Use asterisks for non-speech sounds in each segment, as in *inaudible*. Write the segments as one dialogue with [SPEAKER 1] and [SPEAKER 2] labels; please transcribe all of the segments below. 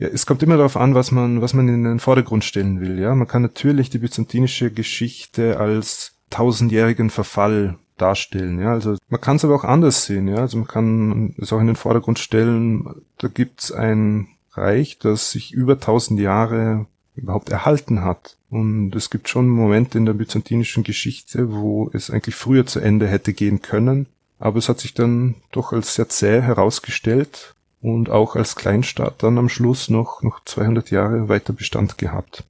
[SPEAKER 1] Ja, es kommt immer darauf an, was man, was man in den Vordergrund stellen will. Ja, man kann natürlich die byzantinische Geschichte als tausendjährigen Verfall darstellen. Ja, also man kann es aber auch anders sehen. Ja, also man kann es auch in den Vordergrund stellen. Da gibt's ein Reich, das sich über tausend Jahre überhaupt erhalten hat. Und es gibt schon Momente in der byzantinischen Geschichte, wo es eigentlich früher zu Ende hätte gehen können. Aber es hat sich dann doch als sehr zäh herausgestellt und auch als Kleinstaat dann am Schluss noch, noch 200 Jahre weiter Bestand gehabt.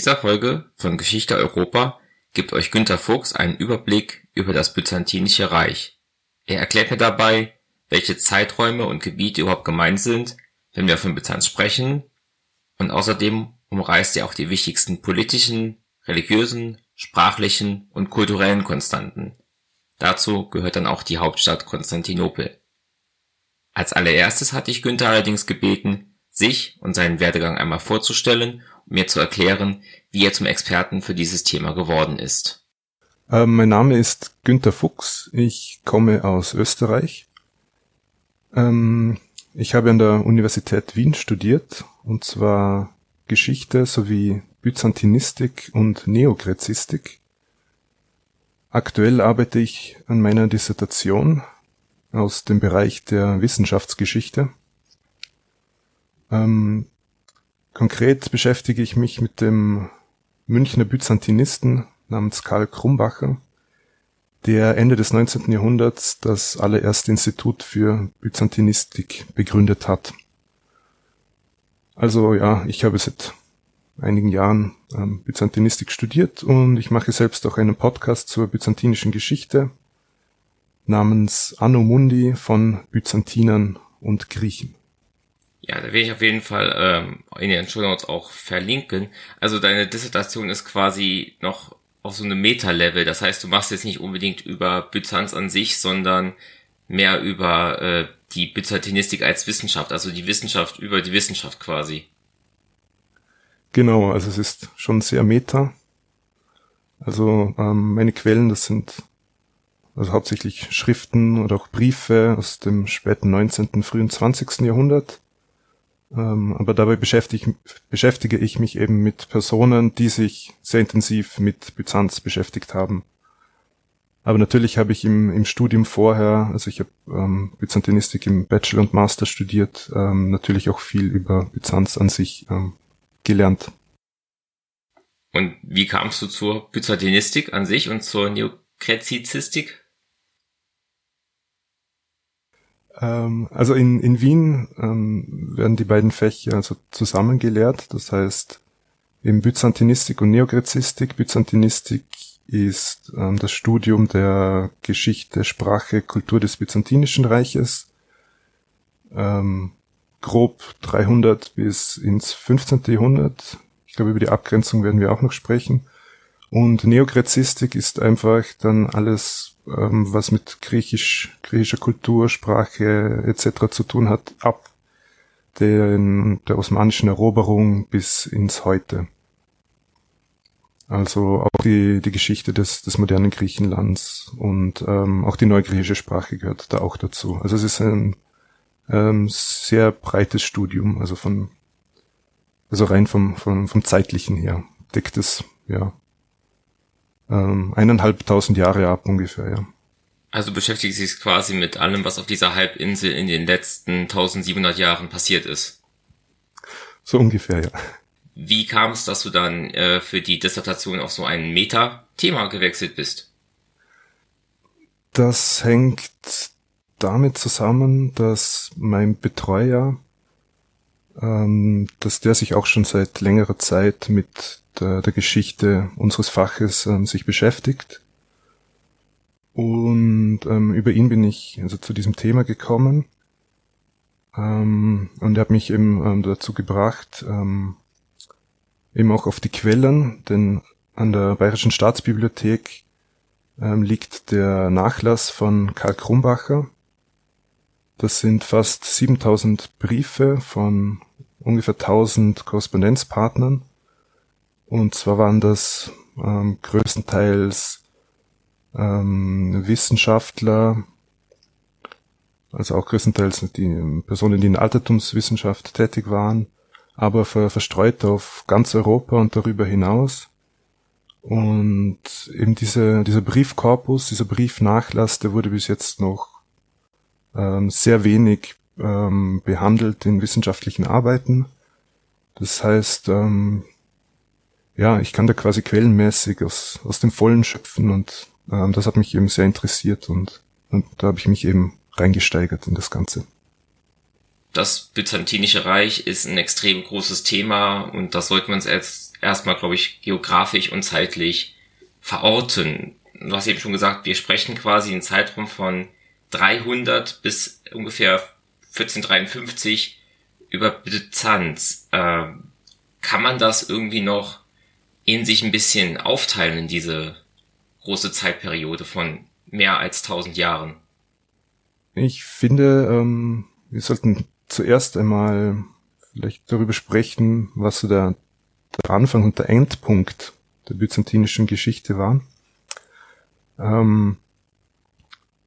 [SPEAKER 2] Dieser Folge von Geschichte Europa gibt euch Günter Fuchs einen Überblick über das Byzantinische Reich. Er erklärt mir dabei, welche Zeiträume und Gebiete überhaupt gemeint sind, wenn wir von Byzanz sprechen, und außerdem umreißt er auch die wichtigsten politischen, religiösen, sprachlichen und kulturellen Konstanten. Dazu gehört dann auch die Hauptstadt Konstantinopel. Als allererstes hatte ich Günther allerdings gebeten, sich und seinen Werdegang einmal vorzustellen mir zu erklären, wie er zum Experten für dieses Thema geworden ist.
[SPEAKER 1] Äh, mein Name ist Günter Fuchs. Ich komme aus Österreich. Ähm, ich habe an der Universität Wien studiert, und zwar Geschichte sowie Byzantinistik und Neokrezistik. Aktuell arbeite ich an meiner Dissertation aus dem Bereich der Wissenschaftsgeschichte. Ähm, Konkret beschäftige ich mich mit dem Münchner Byzantinisten namens Karl Krumbacher, der Ende des 19. Jahrhunderts das allererste Institut für Byzantinistik begründet hat. Also ja, ich habe seit einigen Jahren ähm, Byzantinistik studiert und ich mache selbst auch einen Podcast zur byzantinischen Geschichte namens Anno Mundi von Byzantinern und Griechen.
[SPEAKER 2] Ja, da werde ich auf jeden Fall ähm, in den Show Notes auch verlinken. Also deine Dissertation ist quasi noch auf so einem Meta-Level. Das heißt, du machst jetzt nicht unbedingt über Byzanz an sich, sondern mehr über äh, die Byzantinistik als Wissenschaft, also die Wissenschaft über die Wissenschaft quasi.
[SPEAKER 1] Genau, also es ist schon sehr Meta. Also ähm, meine Quellen, das sind also hauptsächlich Schriften oder auch Briefe aus dem späten 19., frühen 20. Jahrhundert ähm, aber dabei beschäftige, beschäftige ich mich eben mit Personen, die sich sehr intensiv mit Byzanz beschäftigt haben. Aber natürlich habe ich im, im Studium vorher, also ich habe ähm, Byzantinistik im Bachelor und Master studiert, ähm, natürlich auch viel über Byzanz an sich ähm, gelernt.
[SPEAKER 2] Und wie kamst du zur Byzantinistik an sich und zur Neokrezizistik?
[SPEAKER 1] Ähm, also in, in Wien ähm, werden die beiden Fächer also zusammen gelehrt. Das heißt, im Byzantinistik und Neogrezistik. Byzantinistik ist ähm, das Studium der Geschichte, Sprache, Kultur des Byzantinischen Reiches. Ähm, grob 300 bis ins 15. Jahrhundert. Ich glaube, über die Abgrenzung werden wir auch noch sprechen. Und Neogrezistik ist einfach dann alles ähm, was mit griechisch, griechischer Kultur, Sprache etc. zu tun hat, ab den, der osmanischen Eroberung bis ins Heute. Also auch die, die Geschichte des, des modernen Griechenlands und ähm, auch die neugriechische Sprache gehört da auch dazu. Also es ist ein ähm, sehr breites Studium, also von also rein vom, vom, vom zeitlichen her deckt es ja ähm, eineinhalbtausend Jahre ab ungefähr, ja.
[SPEAKER 2] Also beschäftigt sich quasi mit allem, was auf dieser Halbinsel in den letzten 1700 Jahren passiert ist.
[SPEAKER 1] So ungefähr, ja.
[SPEAKER 2] Wie kam es, dass du dann äh, für die Dissertation auf so ein Meta-Thema gewechselt bist?
[SPEAKER 1] Das hängt damit zusammen, dass mein Betreuer, ähm, dass der sich auch schon seit längerer Zeit mit der, der Geschichte unseres Faches ähm, sich beschäftigt. Und ähm, über ihn bin ich also zu diesem Thema gekommen. Ähm, und er hat mich eben ähm, dazu gebracht, ähm, eben auch auf die Quellen, denn an der Bayerischen Staatsbibliothek ähm, liegt der Nachlass von Karl Krumbacher. Das sind fast 7000 Briefe von ungefähr 1000 Korrespondenzpartnern. Und zwar waren das ähm, größtenteils ähm, Wissenschaftler, also auch größtenteils die Personen, die in Altertumswissenschaft tätig waren, aber ver verstreut auf ganz Europa und darüber hinaus. Und eben diese, dieser Briefkorpus, dieser Briefnachlass, der wurde bis jetzt noch ähm, sehr wenig ähm, behandelt in wissenschaftlichen Arbeiten. Das heißt, ähm, ja, ich kann da quasi quellenmäßig aus, aus dem Vollen schöpfen und ähm, das hat mich eben sehr interessiert und, und da habe ich mich eben reingesteigert in das Ganze.
[SPEAKER 2] Das Byzantinische Reich ist ein extrem großes Thema und das sollten wir uns erst erstmal, glaube ich, geografisch und zeitlich verorten. Du hast eben schon gesagt, wir sprechen quasi einen Zeitraum von 300 bis ungefähr 1453 über Byzanz. Äh, kann man das irgendwie noch in sich ein bisschen aufteilen in diese große Zeitperiode von mehr als 1000 Jahren?
[SPEAKER 1] Ich finde, ähm, wir sollten zuerst einmal vielleicht darüber sprechen, was so der, der Anfang und der Endpunkt der byzantinischen Geschichte war. Ähm,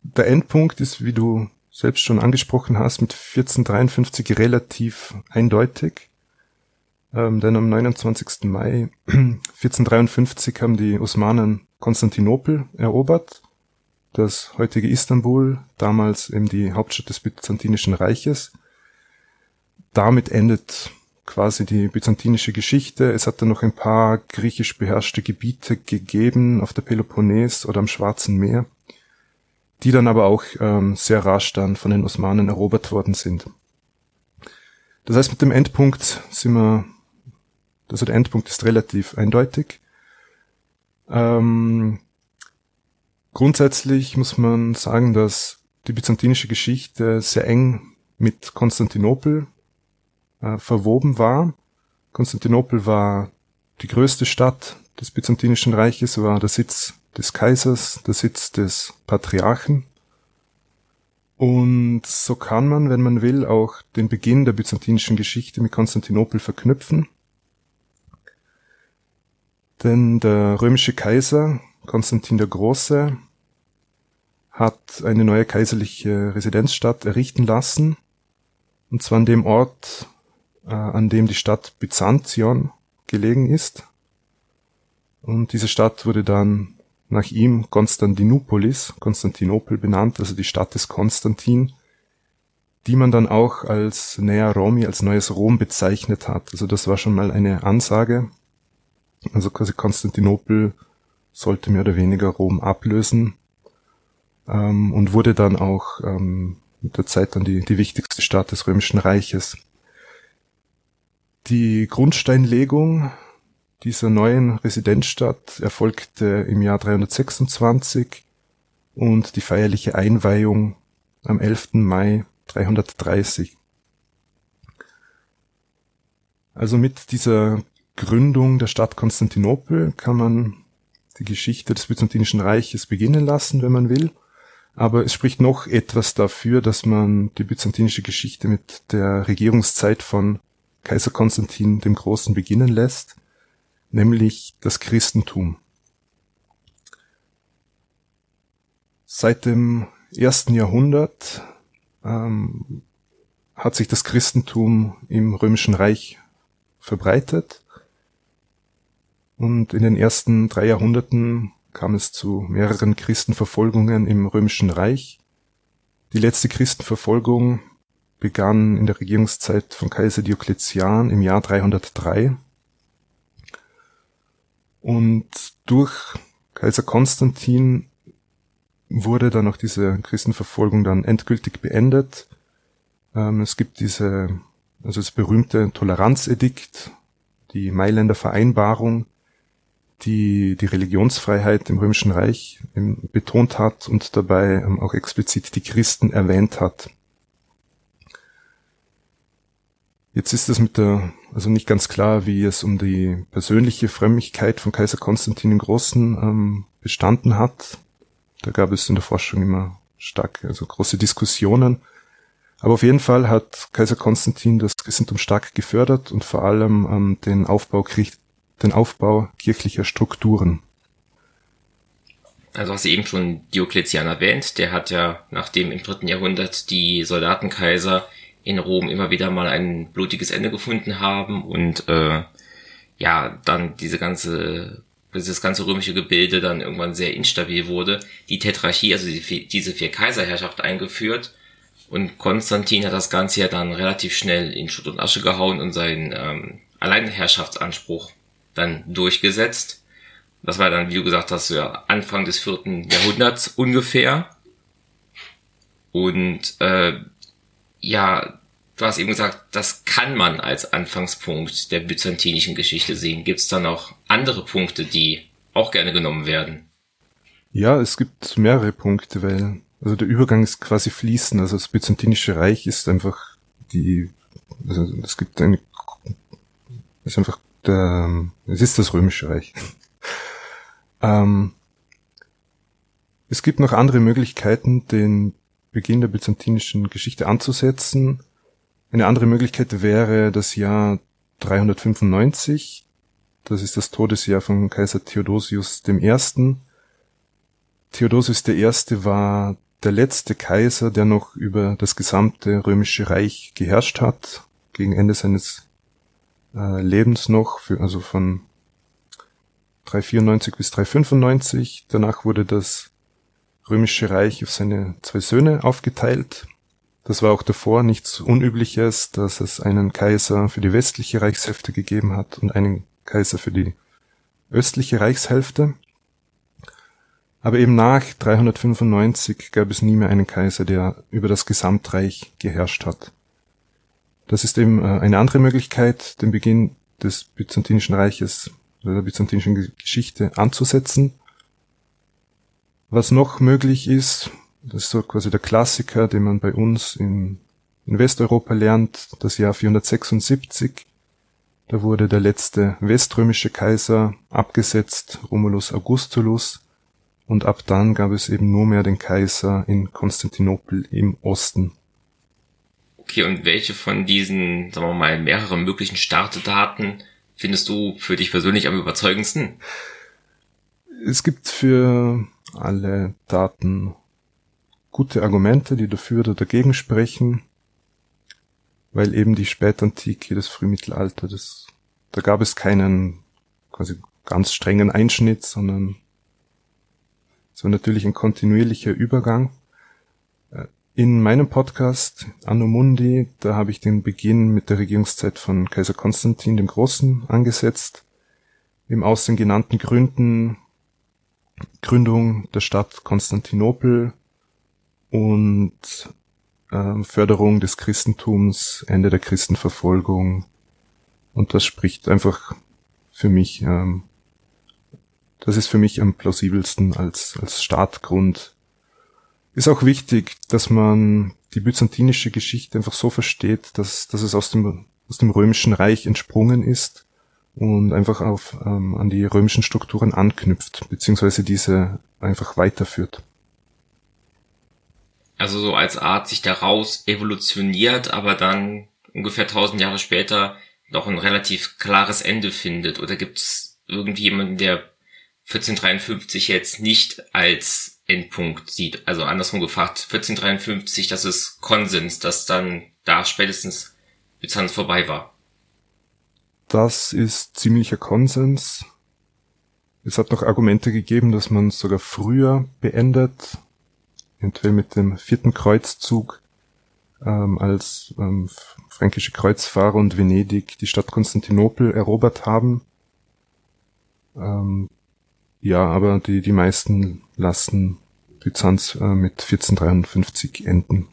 [SPEAKER 1] der Endpunkt ist, wie du selbst schon angesprochen hast, mit 1453 relativ eindeutig. Ähm, denn am 29. Mai *clears throat* 1453 haben die Osmanen Konstantinopel erobert das heutige Istanbul, damals eben die Hauptstadt des Byzantinischen Reiches. Damit endet quasi die byzantinische Geschichte. Es hat dann noch ein paar griechisch beherrschte Gebiete gegeben auf der Peloponnes oder am Schwarzen Meer, die dann aber auch ähm, sehr rasch dann von den Osmanen erobert worden sind. Das heißt, mit dem Endpunkt sind wir, also der Endpunkt ist relativ eindeutig. Ähm, Grundsätzlich muss man sagen, dass die byzantinische Geschichte sehr eng mit Konstantinopel äh, verwoben war. Konstantinopel war die größte Stadt des Byzantinischen Reiches, war der Sitz des Kaisers, der Sitz des Patriarchen. Und so kann man, wenn man will, auch den Beginn der byzantinischen Geschichte mit Konstantinopel verknüpfen. Denn der römische Kaiser Konstantin der Große hat eine neue kaiserliche Residenzstadt errichten lassen, und zwar an dem Ort, äh, an dem die Stadt Byzantion gelegen ist. Und diese Stadt wurde dann nach ihm Konstantinopolis, Konstantinopel benannt, also die Stadt des Konstantin, die man dann auch als Nea Romi, als neues Rom bezeichnet hat. Also das war schon mal eine Ansage. Also quasi Konstantinopel sollte mehr oder weniger Rom ablösen ähm, und wurde dann auch ähm, mit der Zeit dann die, die wichtigste Stadt des Römischen Reiches. Die Grundsteinlegung dieser neuen Residenzstadt erfolgte im Jahr 326 und die feierliche Einweihung am 11. Mai 330. Also mit dieser Gründung der Stadt Konstantinopel kann man die Geschichte des Byzantinischen Reiches beginnen lassen, wenn man will. Aber es spricht noch etwas dafür, dass man die byzantinische Geschichte mit der Regierungszeit von Kaiser Konstantin dem Großen beginnen lässt, nämlich das Christentum. Seit dem ersten Jahrhundert ähm, hat sich das Christentum im Römischen Reich verbreitet und in den ersten drei Jahrhunderten kam es zu mehreren Christenverfolgungen im Römischen Reich. Die letzte Christenverfolgung begann in der Regierungszeit von Kaiser Diokletian im Jahr 303. Und durch Kaiser Konstantin wurde dann auch diese Christenverfolgung dann endgültig beendet. Ähm, es gibt diese, also das berühmte Toleranzedikt, die Mailänder Vereinbarung, die die Religionsfreiheit im Römischen Reich betont hat und dabei ähm, auch explizit die Christen erwähnt hat. Jetzt ist es mit der, also nicht ganz klar, wie es um die persönliche Frömmigkeit von Kaiser Konstantin den Großen ähm, bestanden hat. Da gab es in der Forschung immer stark, also große Diskussionen. Aber auf jeden Fall hat Kaiser Konstantin das Christentum stark gefördert und vor allem ähm, den Aufbau den Aufbau kirchlicher Strukturen.
[SPEAKER 2] Also hast du eben schon Diokletian erwähnt, der hat ja nachdem im dritten Jahrhundert die Soldatenkaiser in Rom immer wieder mal ein blutiges Ende gefunden haben und äh, ja, dann diese ganze dieses ganze römische Gebilde dann irgendwann sehr instabil wurde, die Tetrarchie, also die, diese vier Kaiserherrschaft eingeführt und Konstantin hat das Ganze ja dann relativ schnell in Schutt und Asche gehauen und seinen ähm, Alleinherrschaftsanspruch dann durchgesetzt. Das war dann, wie du gesagt hast, ja Anfang des vierten Jahrhunderts ungefähr. Und äh, ja, du hast eben gesagt, das kann man als Anfangspunkt der byzantinischen Geschichte sehen. Gibt es da noch andere Punkte, die auch gerne genommen werden?
[SPEAKER 1] Ja, es gibt mehrere Punkte, weil also der Übergang ist quasi fließend. Also das byzantinische Reich ist einfach die, also es gibt eine, ist einfach der, es ist das römische Reich. *laughs* ähm, es gibt noch andere Möglichkeiten, den Beginn der byzantinischen Geschichte anzusetzen. Eine andere Möglichkeit wäre das Jahr 395. Das ist das Todesjahr von Kaiser Theodosius I. Theodosius I. war der letzte Kaiser, der noch über das gesamte römische Reich geherrscht hat, gegen Ende seines äh, Lebens noch, für, also von 394 bis 395. Danach wurde das römische Reich auf seine zwei Söhne aufgeteilt. Das war auch davor nichts Unübliches, dass es einen Kaiser für die westliche Reichshälfte gegeben hat und einen Kaiser für die östliche Reichshälfte. Aber eben nach 395 gab es nie mehr einen Kaiser, der über das Gesamtreich geherrscht hat. Das ist eben äh, eine andere Möglichkeit, den Beginn des Byzantinischen Reiches oder der byzantinischen Geschichte anzusetzen. Was noch möglich ist, das ist so quasi der Klassiker, den man bei uns in, in Westeuropa lernt, das Jahr 476. Da wurde der letzte weströmische Kaiser abgesetzt, Romulus Augustulus, und ab dann gab es eben nur mehr den Kaiser in Konstantinopel im Osten.
[SPEAKER 2] Okay, und welche von diesen, sagen wir mal, mehreren möglichen Startdaten findest du für dich persönlich am überzeugendsten?
[SPEAKER 1] Es gibt für alle Daten gute Argumente, die dafür oder dagegen sprechen, weil eben die Spätantike, das Frühmittelalter, das, da gab es keinen quasi ganz strengen Einschnitt, sondern so natürlich ein kontinuierlicher Übergang. In meinem Podcast Anno Mundi, da habe ich den Beginn mit der Regierungszeit von Kaiser Konstantin dem Großen angesetzt. Eben aus den genannten Gründen Gründung der Stadt Konstantinopel und äh, Förderung des Christentums, Ende der Christenverfolgung. Und das spricht einfach für mich ähm, das ist für mich am plausibelsten als, als Startgrund. Ist auch wichtig, dass man die byzantinische Geschichte einfach so versteht, dass, dass es aus dem, aus dem römischen Reich entsprungen ist und einfach auf, ähm, an die römischen Strukturen anknüpft, beziehungsweise diese einfach weiterführt.
[SPEAKER 2] Also so als Art sich daraus evolutioniert, aber dann ungefähr tausend Jahre später noch ein relativ klares Ende findet. Oder gibt es irgendjemanden, der 1453 jetzt nicht als Endpunkt sieht. Also andersrum gefragt, 1453, das ist Konsens, dass dann da spätestens Byzanz vorbei war.
[SPEAKER 1] Das ist ziemlicher Konsens. Es hat noch Argumente gegeben, dass man sogar früher beendet, eventuell mit dem vierten Kreuzzug, ähm, als ähm, fränkische Kreuzfahrer und Venedig die Stadt Konstantinopel erobert haben. Ähm, ja, aber die, die meisten lassen Byzanz äh, mit 1453 enden.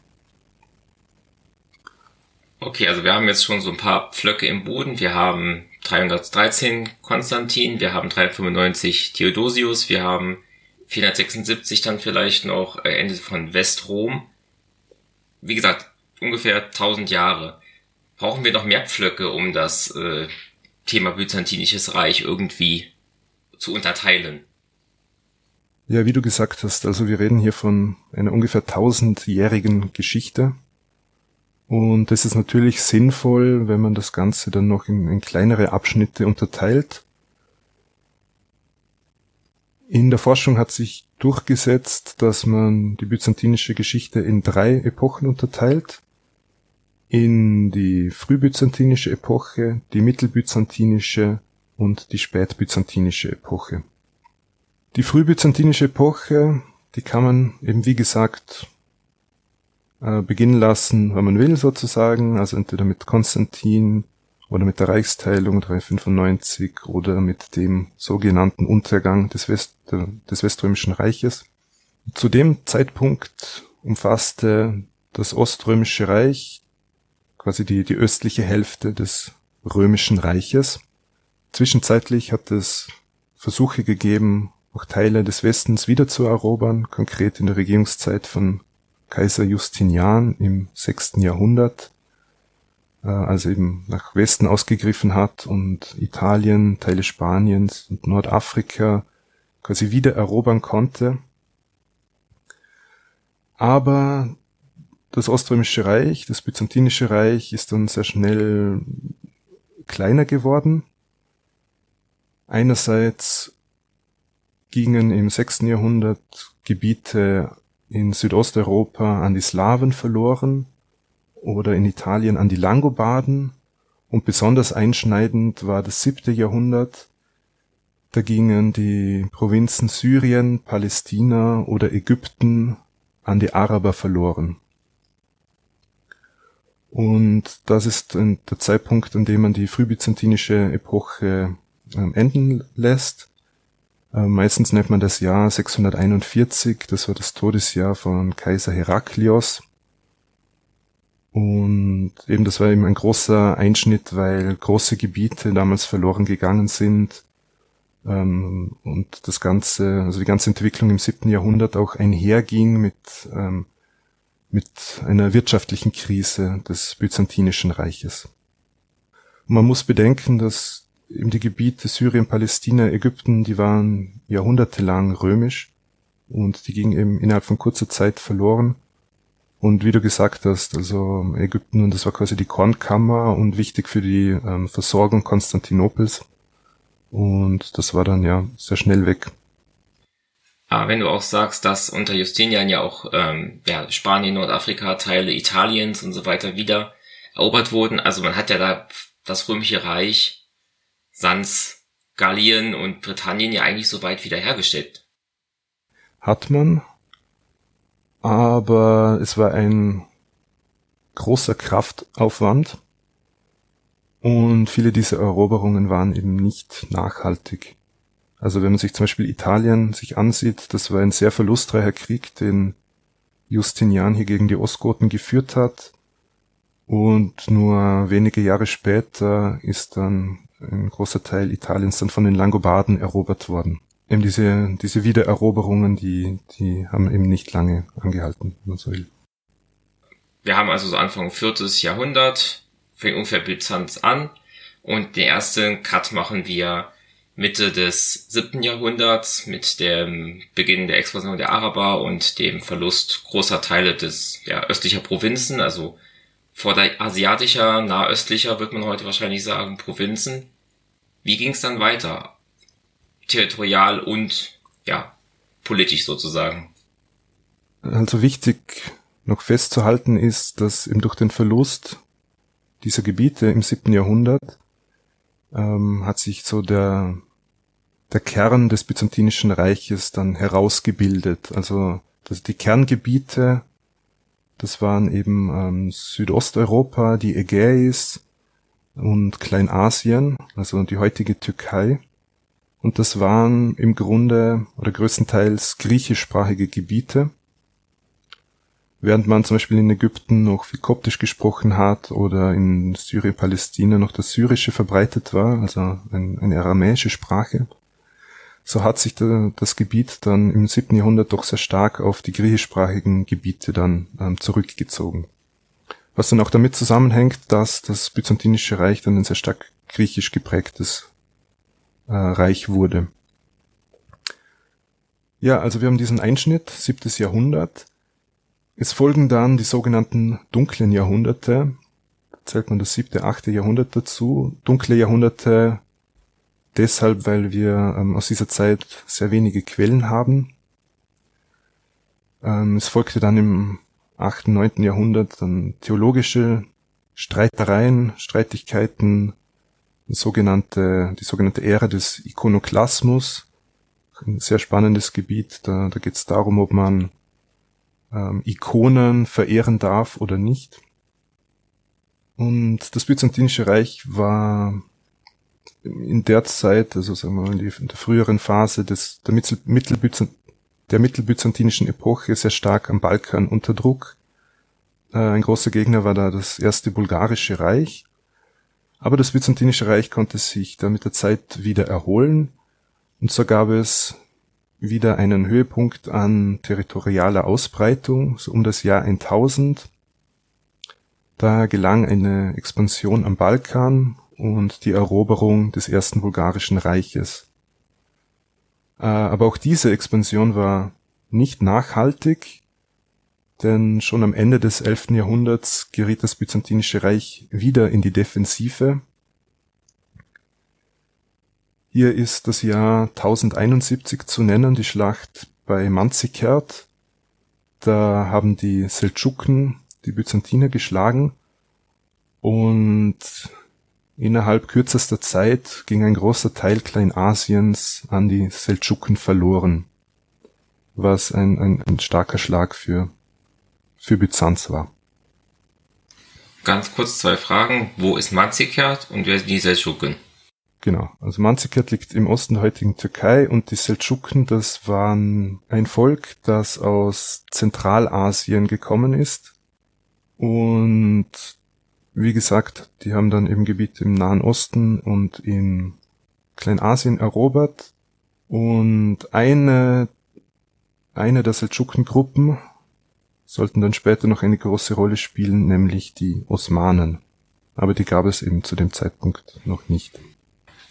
[SPEAKER 2] Okay, also wir haben jetzt schon so ein paar Pflöcke im Boden. Wir haben 313 Konstantin, wir haben 395 Theodosius, wir haben 476 dann vielleicht noch äh, Ende von Westrom. Wie gesagt, ungefähr 1000 Jahre. Brauchen wir noch mehr Pflöcke, um das äh, Thema Byzantinisches Reich irgendwie zu unterteilen?
[SPEAKER 1] Ja, wie du gesagt hast, also wir reden hier von einer ungefähr tausendjährigen Geschichte. Und es ist natürlich sinnvoll, wenn man das Ganze dann noch in, in kleinere Abschnitte unterteilt. In der Forschung hat sich durchgesetzt, dass man die byzantinische Geschichte in drei Epochen unterteilt. In die frühbyzantinische Epoche, die mittelbyzantinische und die spätbyzantinische Epoche. Die frühbyzantinische Epoche, die kann man eben wie gesagt äh, beginnen lassen, wenn man will sozusagen, also entweder mit Konstantin oder mit der Reichsteilung 395 oder mit dem sogenannten Untergang des, West, des Weströmischen Reiches. Zu dem Zeitpunkt umfasste das Oströmische Reich quasi die, die östliche Hälfte des Römischen Reiches. Zwischenzeitlich hat es Versuche gegeben, auch Teile des Westens wieder zu erobern, konkret in der Regierungszeit von Kaiser Justinian im sechsten Jahrhundert, äh, als eben nach Westen ausgegriffen hat und Italien, Teile Spaniens und Nordafrika quasi wieder erobern konnte. Aber das Oströmische Reich, das Byzantinische Reich ist dann sehr schnell kleiner geworden. Einerseits gingen im sechsten Jahrhundert Gebiete in Südosteuropa an die Slawen verloren oder in Italien an die Langobarden und besonders einschneidend war das siebte Jahrhundert. Da gingen die Provinzen Syrien, Palästina oder Ägypten an die Araber verloren. Und das ist der Zeitpunkt, an dem man die frühbyzantinische Epoche ähm, enden lässt. Äh, meistens nennt man das Jahr 641, das war das Todesjahr von Kaiser Heraklios. Und eben das war eben ein großer Einschnitt, weil große Gebiete damals verloren gegangen sind. Ähm, und das Ganze, also die ganze Entwicklung im siebten Jahrhundert auch einherging mit, ähm, mit einer wirtschaftlichen Krise des Byzantinischen Reiches. Und man muss bedenken, dass eben die Gebiete Syrien, Palästina, Ägypten, die waren jahrhundertelang römisch und die gingen eben innerhalb von kurzer Zeit verloren. Und wie du gesagt hast, also Ägypten, und das war quasi die Kornkammer und wichtig für die ähm, Versorgung Konstantinopels. Und das war dann ja sehr schnell weg.
[SPEAKER 2] Aber wenn du auch sagst, dass unter Justinian ja auch ähm, ja, Spanien, Nordafrika, Teile Italiens und so weiter wieder erobert wurden, also man hat ja da das römische Reich Sans Gallien und Britannien ja eigentlich so weit wiederhergestellt.
[SPEAKER 1] Hat man, aber es war ein großer Kraftaufwand und viele dieser Eroberungen waren eben nicht nachhaltig. Also wenn man sich zum Beispiel Italien sich ansieht, das war ein sehr verlustreicher Krieg, den Justinian hier gegen die Ostgoten geführt hat. Und nur wenige Jahre später ist dann ein großer Teil Italiens dann von den Langobarden erobert worden. Eben diese, diese Wiedereroberungen, die, die haben eben nicht lange angehalten, wenn man so will.
[SPEAKER 2] Wir haben also so Anfang viertes Jahrhundert, fängt ungefähr Byzanz an und den ersten Cut machen wir Mitte des siebten Jahrhunderts mit dem Beginn der Expansion der Araber und dem Verlust großer Teile des ja, östlicher Provinzen, also vorderasiatischer, nahöstlicher, wird man heute wahrscheinlich sagen, Provinzen. Wie ging es dann weiter? Territorial und ja, politisch sozusagen.
[SPEAKER 1] Also wichtig noch festzuhalten ist, dass eben durch den Verlust dieser Gebiete im siebten Jahrhundert ähm, hat sich so der, der Kern des Byzantinischen Reiches dann herausgebildet. Also dass die Kerngebiete das waren eben ähm, Südosteuropa, die Ägäis und Kleinasien, also die heutige Türkei. Und das waren im Grunde oder größtenteils griechischsprachige Gebiete. während man zum Beispiel in Ägypten noch viel Koptisch gesprochen hat oder in Syrien-Palästina noch das Syrische verbreitet war, also ein, eine aramäische Sprache, so hat sich da, das Gebiet dann im siebten Jahrhundert doch sehr stark auf die griechischsprachigen Gebiete dann ähm, zurückgezogen. Was dann auch damit zusammenhängt, dass das Byzantinische Reich dann ein sehr stark griechisch geprägtes äh, Reich wurde. Ja, also wir haben diesen Einschnitt, siebtes Jahrhundert, es folgen dann die sogenannten dunklen Jahrhunderte. Da zählt man das siebte, achte Jahrhundert dazu. Dunkle Jahrhunderte deshalb, weil wir ähm, aus dieser Zeit sehr wenige Quellen haben. Ähm, es folgte dann im achten, neunten Jahrhundert dann theologische Streitereien, Streitigkeiten, die sogenannte, die sogenannte Ära des Ikonoklasmus. Ein sehr spannendes Gebiet. Da, da geht es darum, ob man ähm, Ikonen verehren darf oder nicht. Und das Byzantinische Reich war in der Zeit, also sagen wir mal in der früheren Phase des, der, Mittelbyzant, der mittelbyzantinischen Epoche sehr stark am Balkan unter Druck. Äh, ein großer Gegner war da das erste bulgarische Reich. Aber das Byzantinische Reich konnte sich da mit der Zeit wieder erholen. Und so gab es wieder einen Höhepunkt an territorialer Ausbreitung, so um das Jahr 1000. Da gelang eine Expansion am Balkan und die Eroberung des ersten bulgarischen Reiches. Äh, aber auch diese Expansion war nicht nachhaltig, denn schon am Ende des 11. Jahrhunderts geriet das Byzantinische Reich wieder in die Defensive hier ist das Jahr 1071 zu nennen, die Schlacht bei Manzikert. Da haben die Seldschuken die Byzantiner geschlagen und innerhalb kürzester Zeit ging ein großer Teil Kleinasiens an die Seldschuken verloren, was ein, ein, ein starker Schlag für, für Byzanz war.
[SPEAKER 2] Ganz kurz zwei Fragen. Wo ist Manzikert und wer sind die Seldschuken?
[SPEAKER 1] Genau. Also Manzikert liegt im Osten der heutigen Türkei und die Seldschuken, das waren ein Volk, das aus Zentralasien gekommen ist. Und wie gesagt, die haben dann eben Gebiete im Nahen Osten und in Kleinasien erobert. Und eine, eine der Seldschuken-Gruppen sollten dann später noch eine große Rolle spielen, nämlich die Osmanen. Aber die gab es eben zu dem Zeitpunkt noch nicht.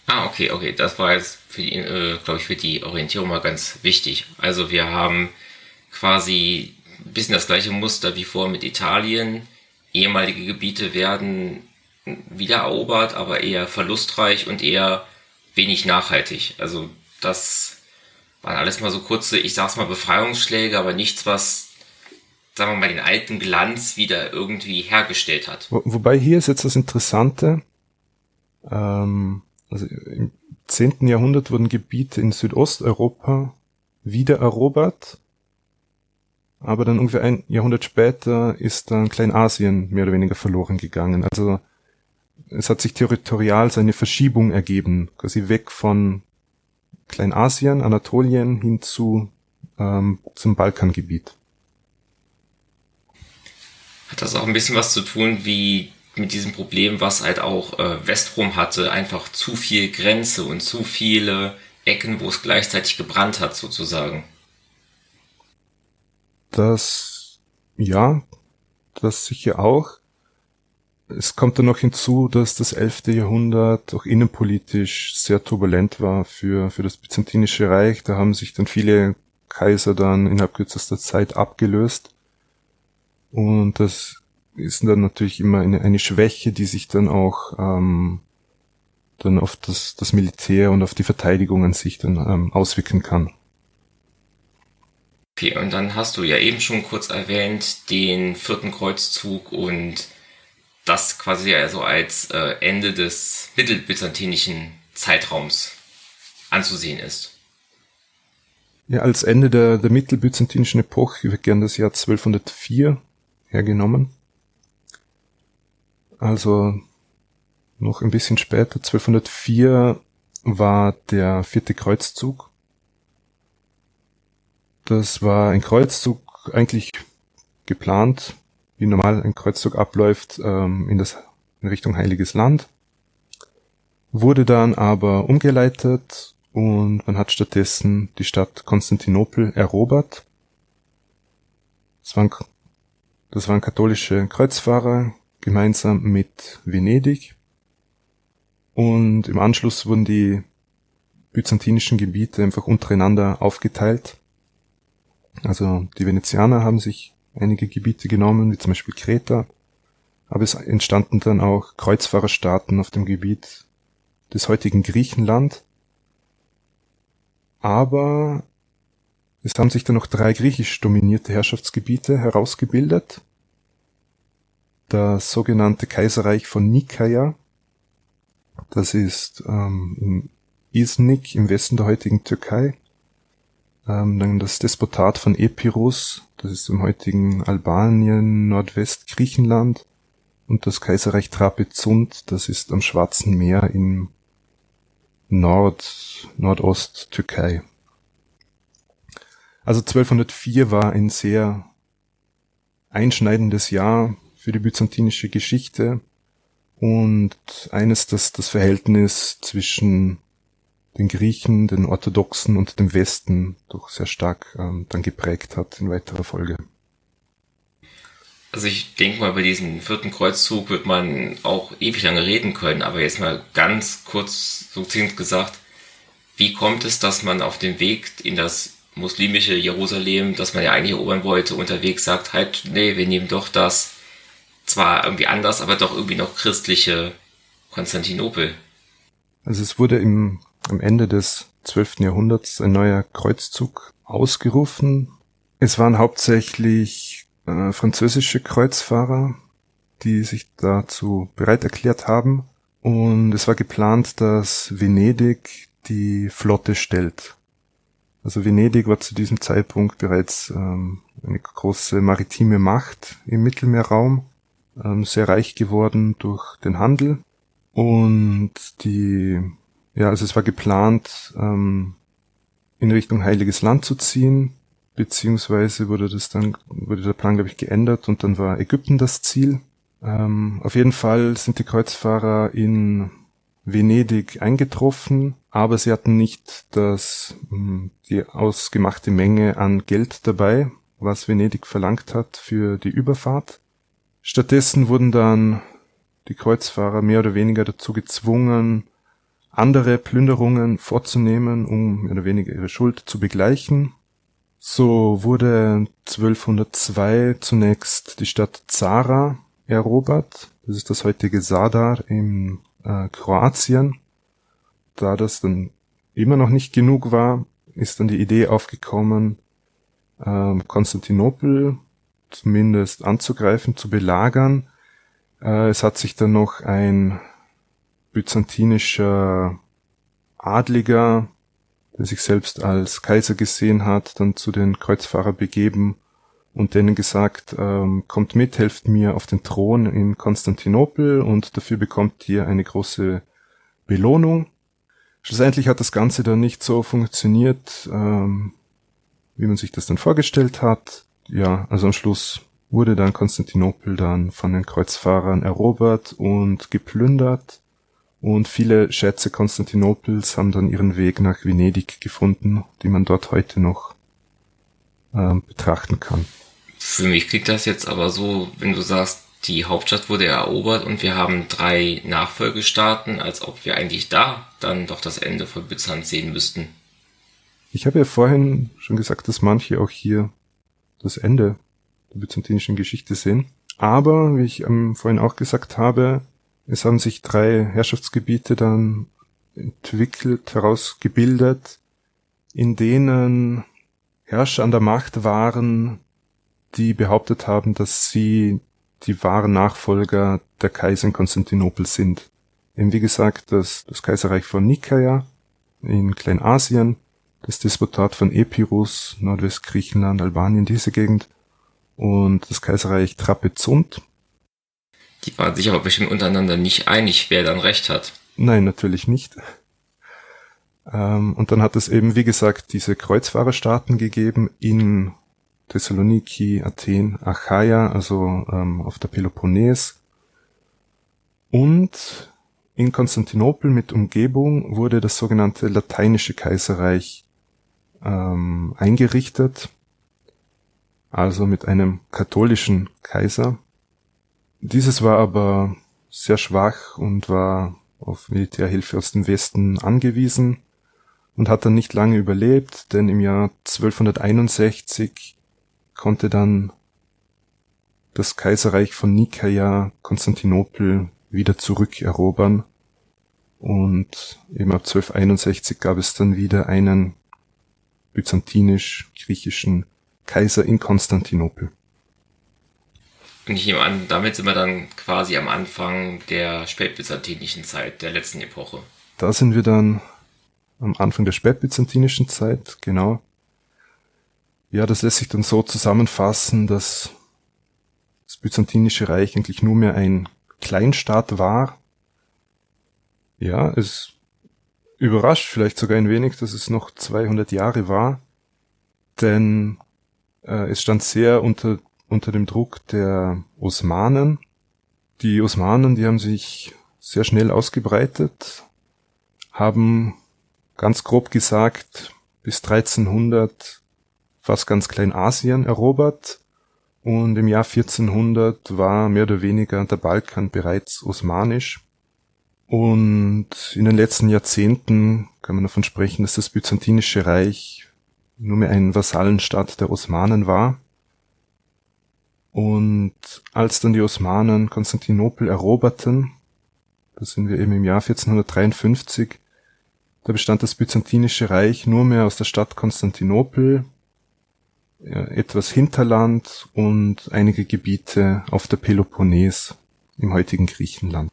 [SPEAKER 2] Ah, okay, okay. Das war jetzt für die, äh, glaube ich, für die Orientierung mal ganz wichtig. Also wir haben quasi ein bisschen das gleiche Muster wie vor mit Italien. Ehemalige Gebiete werden wiedererobert, aber eher verlustreich und eher wenig nachhaltig. Also das waren alles mal so kurze, ich sag's mal, Befreiungsschläge, aber nichts, was, sagen wir mal, den alten Glanz wieder irgendwie hergestellt hat.
[SPEAKER 1] Wo, wobei hier ist jetzt das Interessante, ähm, also im 10. Jahrhundert wurden Gebiete in Südosteuropa wiedererobert, aber dann ungefähr ein Jahrhundert später ist dann Kleinasien mehr oder weniger verloren gegangen. Also es hat sich territorial seine Verschiebung ergeben, quasi weg von Kleinasien, Anatolien hin zu ähm, zum Balkangebiet.
[SPEAKER 2] Hat das auch ein bisschen was zu tun, wie mit diesem Problem, was halt auch äh, Westrom hatte, einfach zu viel Grenze und zu viele Ecken, wo es gleichzeitig gebrannt hat, sozusagen.
[SPEAKER 1] Das, ja, das sicher auch. Es kommt dann noch hinzu, dass das 11. Jahrhundert auch innenpolitisch sehr turbulent war für, für das Byzantinische Reich. Da haben sich dann viele Kaiser dann innerhalb kürzester Zeit abgelöst. Und das ist dann natürlich immer eine, eine Schwäche, die sich dann auch ähm, dann auf das, das Militär und auf die Verteidigung an sich dann ähm, auswirken kann.
[SPEAKER 2] Okay, und dann hast du ja eben schon kurz erwähnt den vierten Kreuzzug und das quasi also als äh, Ende des mittelbyzantinischen Zeitraums anzusehen ist.
[SPEAKER 1] Ja, als Ende der, der mittelbyzantinischen Epoche wird gern das Jahr 1204 hergenommen also noch ein bisschen später, 1204 war der vierte Kreuzzug. Das war ein Kreuzzug eigentlich geplant, wie normal ein Kreuzzug abläuft, ähm, in, das, in Richtung Heiliges Land. Wurde dann aber umgeleitet und man hat stattdessen die Stadt Konstantinopel erobert. Das waren, das waren katholische Kreuzfahrer gemeinsam mit Venedig. Und im Anschluss wurden die byzantinischen Gebiete einfach untereinander aufgeteilt. Also die Venezianer haben sich einige Gebiete genommen, wie zum Beispiel Kreta, aber es entstanden dann auch Kreuzfahrerstaaten auf dem Gebiet des heutigen Griechenland. Aber es haben sich dann noch drei griechisch dominierte Herrschaftsgebiete herausgebildet. Das sogenannte Kaiserreich von Nikaia, das ist ähm, im Iznik im Westen der heutigen Türkei. Ähm, dann das Despotat von Epirus, das ist im heutigen Albanien, Nordwestgriechenland. Und das Kaiserreich Trapezunt, das ist am Schwarzen Meer in Nord, Nordost Türkei. Also 1204 war ein sehr einschneidendes Jahr für die byzantinische Geschichte und eines, das das Verhältnis zwischen den Griechen, den Orthodoxen und dem Westen doch sehr stark ähm, dann geprägt hat in weiterer Folge.
[SPEAKER 2] Also ich denke mal, bei diesem vierten Kreuzzug wird man auch ewig lange reden können, aber jetzt mal ganz kurz succinkt gesagt, wie kommt es, dass man auf dem Weg in das muslimische Jerusalem, das man ja eigentlich erobern wollte, unterwegs sagt, halt, nee, wir nehmen doch das zwar irgendwie anders, aber doch irgendwie noch christliche Konstantinopel.
[SPEAKER 1] Also es wurde im, am Ende des 12. Jahrhunderts ein neuer Kreuzzug ausgerufen. Es waren hauptsächlich äh, französische Kreuzfahrer, die sich dazu bereit erklärt haben. Und es war geplant, dass Venedig die Flotte stellt. Also Venedig war zu diesem Zeitpunkt bereits ähm, eine große maritime Macht im Mittelmeerraum, ähm, sehr reich geworden durch den Handel. Und die, ja, also es war geplant, ähm, in Richtung Heiliges Land zu ziehen, beziehungsweise wurde das dann, wurde der Plan, glaube ich, geändert und dann war Ägypten das Ziel. Ähm, auf jeden Fall sind die Kreuzfahrer in Venedig eingetroffen, aber sie hatten nicht das, hm, die ausgemachte Menge an Geld dabei, was Venedig verlangt hat für die Überfahrt. Stattdessen wurden dann die Kreuzfahrer mehr oder weniger dazu gezwungen, andere Plünderungen vorzunehmen, um mehr oder weniger ihre Schuld zu begleichen. So wurde 1202 zunächst die Stadt Zara erobert. Das ist das heutige Sadar im äh, Kroatien. Da das dann immer noch nicht genug war, ist dann die Idee aufgekommen, äh, Konstantinopel zumindest anzugreifen, zu belagern. Äh, es hat sich dann noch ein byzantinischer Adliger, der sich selbst als Kaiser gesehen hat, dann zu den Kreuzfahrer begeben und denen gesagt, ähm, kommt mit, helft mir auf den Thron in Konstantinopel und dafür bekommt ihr eine große Belohnung. Schlussendlich hat das Ganze dann nicht so funktioniert, ähm, wie man sich das dann vorgestellt hat. Ja, also am Schluss wurde dann Konstantinopel dann von den Kreuzfahrern erobert und geplündert und viele Schätze Konstantinopels haben dann ihren Weg nach Venedig gefunden, die man dort heute noch äh, betrachten kann.
[SPEAKER 2] Für mich klingt das jetzt aber so, wenn du sagst, die Hauptstadt wurde erobert und wir haben drei Nachfolgestaaten, als ob wir eigentlich da dann doch das Ende von Byzanz sehen müssten.
[SPEAKER 1] Ich habe ja vorhin schon gesagt, dass manche auch hier das Ende der byzantinischen Geschichte sehen. Aber, wie ich ähm, vorhin auch gesagt habe, es haben sich drei Herrschaftsgebiete dann entwickelt, herausgebildet, in denen Herrscher an der Macht waren, die behauptet haben, dass sie die wahren Nachfolger der Kaiser in Konstantinopel sind. Eben wie gesagt, das, das Kaiserreich von Nikaia in Kleinasien, das Despotat von Epirus, Nordwestgriechenland, Albanien, diese Gegend und das Kaiserreich Trapezunt.
[SPEAKER 2] Die waren sich aber bestimmt untereinander nicht einig, wer dann recht hat.
[SPEAKER 1] Nein, natürlich nicht. Ähm, und dann hat es eben, wie gesagt, diese Kreuzfahrerstaaten gegeben in Thessaloniki, Athen, Achaia, also ähm, auf der Peloponnes. Und in Konstantinopel mit Umgebung wurde das sogenannte Lateinische Kaiserreich ähm, eingerichtet, also mit einem katholischen Kaiser. Dieses war aber sehr schwach und war auf Militärhilfe aus dem Westen angewiesen und hat dann nicht lange überlebt, denn im Jahr 1261 konnte dann das Kaiserreich von Nikaia Konstantinopel wieder zurückerobern und eben ab 1261 gab es dann wieder einen byzantinisch-griechischen Kaiser in Konstantinopel.
[SPEAKER 2] Ich nehme an, damit sind wir dann quasi am Anfang der spätbyzantinischen Zeit, der letzten Epoche.
[SPEAKER 1] Da sind wir dann am Anfang der spätbyzantinischen Zeit, genau. Ja, das lässt sich dann so zusammenfassen, dass das Byzantinische Reich eigentlich nur mehr ein Kleinstaat war. Ja, es überrascht vielleicht sogar ein wenig, dass es noch 200 Jahre war, denn äh, es stand sehr unter, unter dem Druck der Osmanen. Die Osmanen, die haben sich sehr schnell ausgebreitet, haben ganz grob gesagt bis 1300 fast ganz Kleinasien erobert und im Jahr 1400 war mehr oder weniger der Balkan bereits osmanisch. Und in den letzten Jahrzehnten kann man davon sprechen, dass das Byzantinische Reich nur mehr ein Vasallenstaat der Osmanen war. Und als dann die Osmanen Konstantinopel eroberten, da sind wir eben im Jahr 1453, da bestand das Byzantinische Reich nur mehr aus der Stadt Konstantinopel, etwas Hinterland und einige Gebiete auf der Peloponnes im heutigen Griechenland.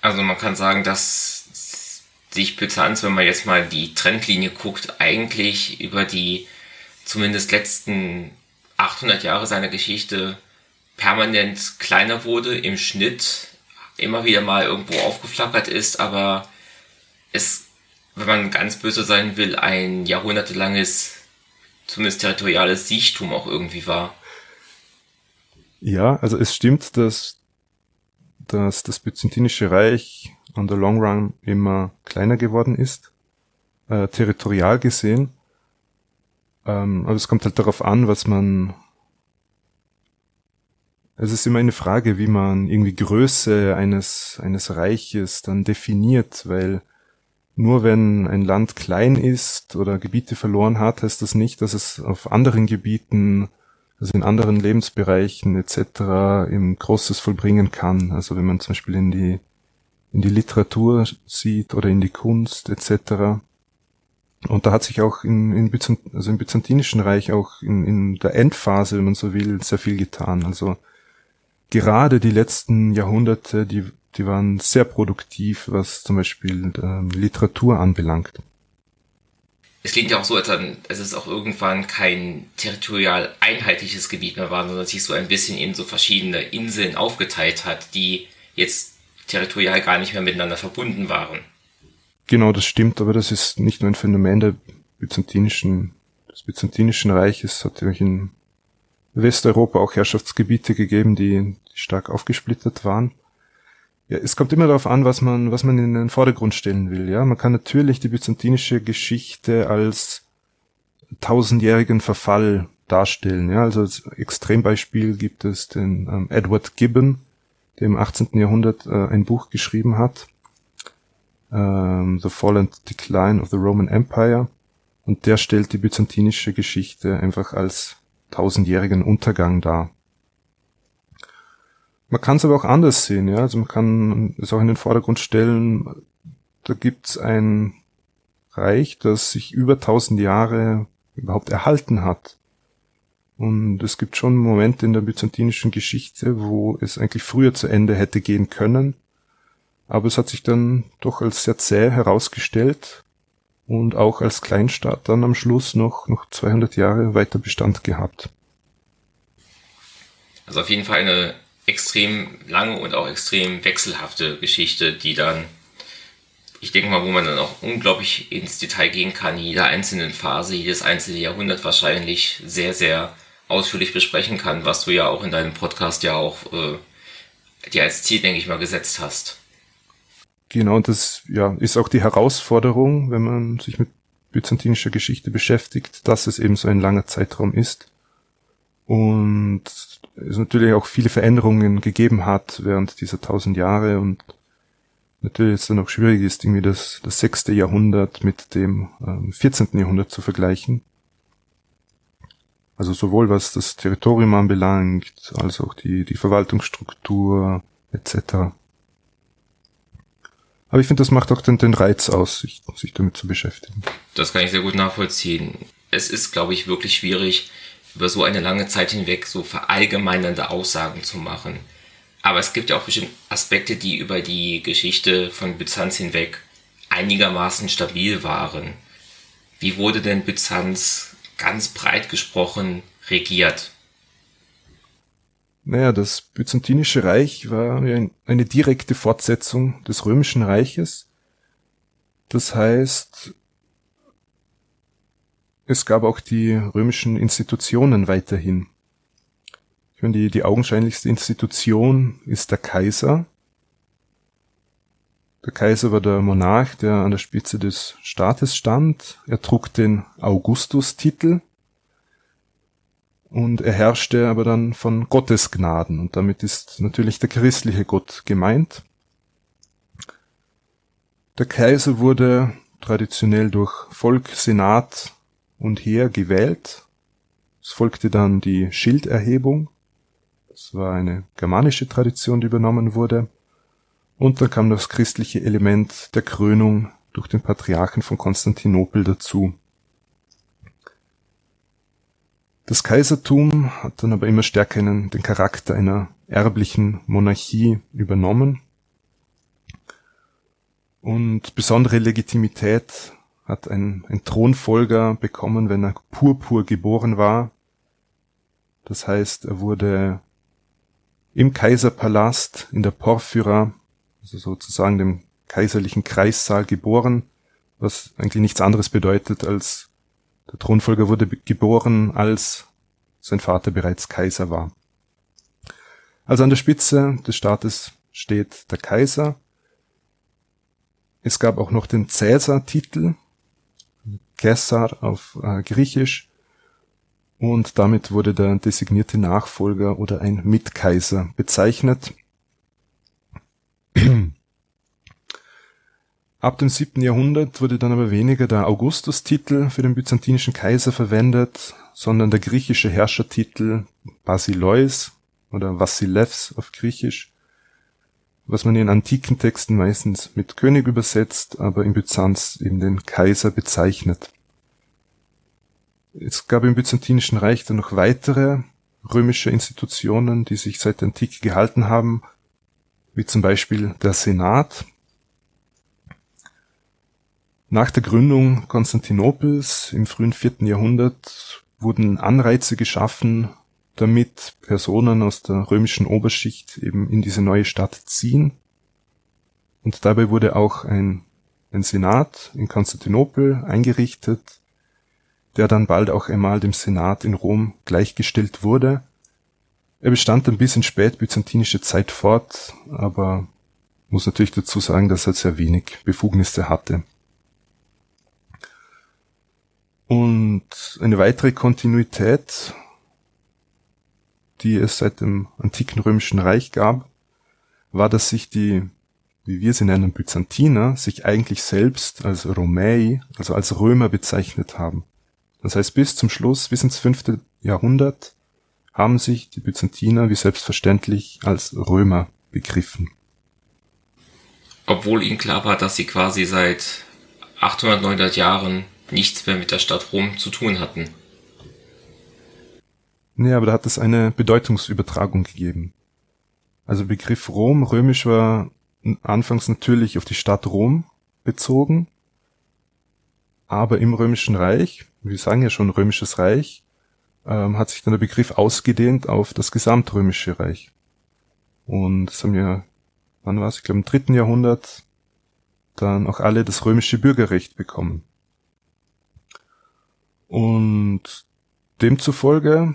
[SPEAKER 2] Also man kann sagen, dass sich Byzanz, wenn man jetzt mal die Trendlinie guckt, eigentlich über die zumindest letzten 800 Jahre seiner Geschichte permanent kleiner wurde im Schnitt, immer wieder mal irgendwo aufgeflackert ist, aber es, wenn man ganz böse sein will, ein jahrhundertelanges zumindest territoriales Siechtum auch irgendwie war.
[SPEAKER 1] Ja, also es stimmt, dass, dass das Byzantinische Reich on the long run immer kleiner geworden ist, äh, territorial gesehen. Ähm, aber es kommt halt darauf an, was man. Es ist immer eine Frage, wie man irgendwie Größe eines, eines Reiches dann definiert, weil nur wenn ein Land klein ist oder Gebiete verloren hat, heißt das nicht, dass es auf anderen Gebieten, also in anderen Lebensbereichen etc. im Großes vollbringen kann. Also wenn man zum Beispiel in die in die Literatur sieht oder in die Kunst etc. Und da hat sich auch in, in Byzant also im Byzantinischen Reich auch in, in der Endphase, wenn man so will, sehr viel getan. Also gerade die letzten Jahrhunderte, die die waren sehr produktiv, was zum Beispiel ähm, Literatur anbelangt.
[SPEAKER 2] Es klingt ja auch so, als dann, es auch irgendwann kein territorial einheitliches Gebiet mehr war, sondern sich so ein bisschen in so verschiedene Inseln aufgeteilt hat, die jetzt territorial gar nicht mehr miteinander verbunden waren.
[SPEAKER 1] Genau, das stimmt, aber das ist nicht nur ein Phänomen der byzantinischen, des byzantinischen Reiches, Es hat nämlich in Westeuropa auch Herrschaftsgebiete gegeben, die stark aufgesplittert waren. Ja, es kommt immer darauf an, was man, was man in den Vordergrund stellen will. Ja, man kann natürlich die byzantinische Geschichte als tausendjährigen Verfall darstellen. Ja, also als Extrembeispiel gibt es den ähm, Edward Gibbon, der im 18. Jahrhundert äh, ein Buch geschrieben hat, ähm, The Fall and Decline of the Roman Empire, und der stellt die byzantinische Geschichte einfach als tausendjährigen Untergang dar. Man kann es aber auch anders sehen, ja. Also man kann es auch in den Vordergrund stellen, da gibt's ein Reich, das sich über tausend Jahre überhaupt erhalten hat. Und es gibt schon Momente in der byzantinischen Geschichte, wo es eigentlich früher zu Ende hätte gehen können. Aber es hat sich dann doch als sehr zäh herausgestellt und auch als Kleinstaat dann am Schluss noch, noch 200 Jahre weiter Bestand gehabt.
[SPEAKER 2] Also auf jeden Fall eine extrem lange und auch extrem wechselhafte Geschichte, die dann ich denke mal, wo man dann auch unglaublich ins Detail gehen kann, jeder einzelnen Phase, jedes einzelne Jahrhundert wahrscheinlich sehr, sehr ausführlich besprechen kann, was du ja auch in deinem Podcast ja auch äh, dir als Ziel, denke ich mal, gesetzt hast.
[SPEAKER 1] Genau, und das ja, ist auch die Herausforderung, wenn man sich mit byzantinischer Geschichte beschäftigt, dass es eben so ein langer Zeitraum ist. Und es natürlich auch viele Veränderungen gegeben hat während dieser tausend Jahre und natürlich jetzt dann auch schwierig ist, irgendwie das, das sechste Jahrhundert mit dem ähm, 14. Jahrhundert zu vergleichen. Also sowohl was das Territorium anbelangt, als auch die, die Verwaltungsstruktur etc. Aber ich finde, das macht auch den, den Reiz aus, sich, sich damit zu beschäftigen.
[SPEAKER 2] Das kann ich sehr gut nachvollziehen. Es ist, glaube ich, wirklich schwierig, über so eine lange Zeit hinweg so verallgemeinernde Aussagen zu machen. Aber es gibt ja auch bestimmt Aspekte, die über die Geschichte von Byzanz hinweg einigermaßen stabil waren. Wie wurde denn Byzanz ganz breit gesprochen regiert?
[SPEAKER 1] Naja, das Byzantinische Reich war eine direkte Fortsetzung des Römischen Reiches. Das heißt, es gab auch die römischen Institutionen weiterhin. Ich meine, die, die augenscheinlichste Institution ist der Kaiser. Der Kaiser war der Monarch, der an der Spitze des Staates stand. Er trug den Augustus-Titel und er herrschte aber dann von Gottes Gnaden und damit ist natürlich der christliche Gott gemeint. Der Kaiser wurde traditionell durch Volk, Senat und Heer gewählt. Es folgte dann die Schilderhebung. Das war eine germanische Tradition, die übernommen wurde. Und dann kam das christliche Element der Krönung durch den Patriarchen von Konstantinopel dazu. Das Kaisertum hat dann aber immer stärker den Charakter einer erblichen Monarchie übernommen und besondere Legitimität hat ein, ein Thronfolger bekommen, wenn er purpur geboren war. Das heißt, er wurde im Kaiserpalast in der Porphyra, also sozusagen dem kaiserlichen Kreissaal geboren, was eigentlich nichts anderes bedeutet als der Thronfolger wurde geboren, als sein Vater bereits Kaiser war. Also an der Spitze des Staates steht der Kaiser. Es gab auch noch den Cäsar-Titel, Caesar auf äh, Griechisch, und damit wurde der designierte Nachfolger oder ein Mitkaiser bezeichnet. *clears throat* Ab dem siebten Jahrhundert wurde dann aber weniger der Augustus-Titel für den byzantinischen Kaiser verwendet, sondern der griechische Herrschertitel Basileus oder Vassilevs auf Griechisch, was man in antiken Texten meistens mit König übersetzt, aber in Byzanz eben den Kaiser bezeichnet. Es gab im Byzantinischen Reich dann noch weitere römische Institutionen, die sich seit der Antike gehalten haben, wie zum Beispiel der Senat, nach der Gründung Konstantinopels im frühen vierten Jahrhundert wurden Anreize geschaffen, damit Personen aus der römischen Oberschicht eben in diese neue Stadt ziehen. Und dabei wurde auch ein, ein Senat in Konstantinopel eingerichtet, der dann bald auch einmal dem Senat in Rom gleichgestellt wurde. Er bestand dann bis in spätbyzantinische Zeit fort, aber muss natürlich dazu sagen, dass er sehr wenig Befugnisse hatte. Und eine weitere Kontinuität, die es seit dem antiken römischen Reich gab, war, dass sich die, wie wir sie nennen, Byzantiner, sich eigentlich selbst als Romei, also als Römer bezeichnet haben. Das heißt, bis zum Schluss, bis ins fünfte Jahrhundert, haben sich die Byzantiner wie selbstverständlich als Römer begriffen.
[SPEAKER 2] Obwohl ihnen klar war, dass sie quasi seit 800, 900 Jahren nichts mehr mit der Stadt Rom zu tun hatten.
[SPEAKER 1] Nee, aber da hat es eine Bedeutungsübertragung gegeben. Also Begriff Rom, römisch war anfangs natürlich auf die Stadt Rom bezogen, aber im römischen Reich, wir sagen ja schon römisches Reich, ähm, hat sich dann der Begriff ausgedehnt auf das gesamtrömische Reich. Und das haben wir, wann war es? Ich glaube im dritten Jahrhundert dann auch alle das römische Bürgerrecht bekommen. Und demzufolge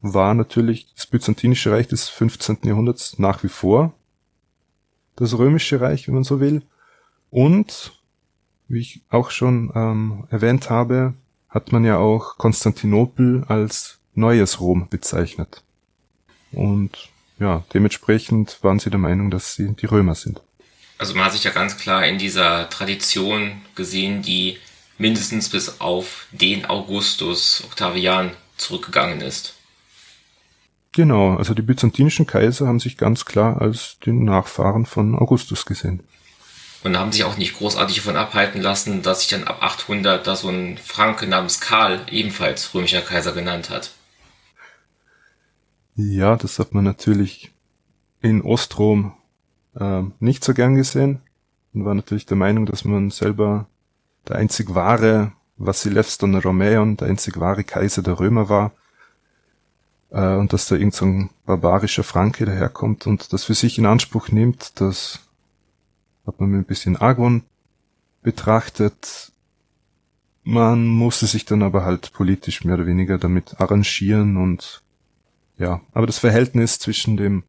[SPEAKER 1] war natürlich das Byzantinische Reich des 15. Jahrhunderts nach wie vor das Römische Reich, wenn man so will. Und, wie ich auch schon ähm, erwähnt habe, hat man ja auch Konstantinopel als neues Rom bezeichnet. Und ja, dementsprechend waren sie der Meinung, dass sie die Römer sind.
[SPEAKER 2] Also man hat sich ja ganz klar in dieser Tradition gesehen, die mindestens bis auf den Augustus Octavian zurückgegangen ist.
[SPEAKER 1] Genau, also die byzantinischen Kaiser haben sich ganz klar als den Nachfahren von Augustus gesehen.
[SPEAKER 2] Und haben sich auch nicht großartig davon abhalten lassen, dass sich dann ab 800 da so ein Franke namens Karl ebenfalls römischer Kaiser genannt hat.
[SPEAKER 1] Ja, das hat man natürlich in Ostrom äh, nicht so gern gesehen und war natürlich der Meinung, dass man selber der einzig wahre Vasilevs Don Romeon, der einzig wahre Kaiser der Römer war äh, und dass da irgendein so barbarischer Franke daherkommt und das für sich in Anspruch nimmt, das hat man mit ein bisschen Argon betrachtet. Man musste sich dann aber halt politisch mehr oder weniger damit arrangieren und ja, aber das Verhältnis zwischen dem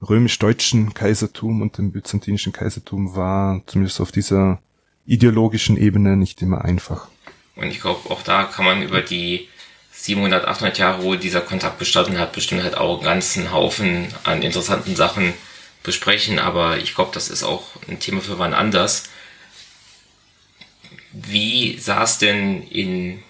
[SPEAKER 1] römisch-deutschen Kaisertum und dem byzantinischen Kaisertum war zumindest auf dieser ideologischen Ebene nicht immer einfach.
[SPEAKER 2] Und ich glaube, auch da kann man über die 700, 800 Jahre, wo dieser Kontakt bestanden hat, bestimmt halt auch einen ganzen Haufen an interessanten Sachen besprechen. Aber ich glaube, das ist auch ein Thema für wann anders. Wie sah es denn in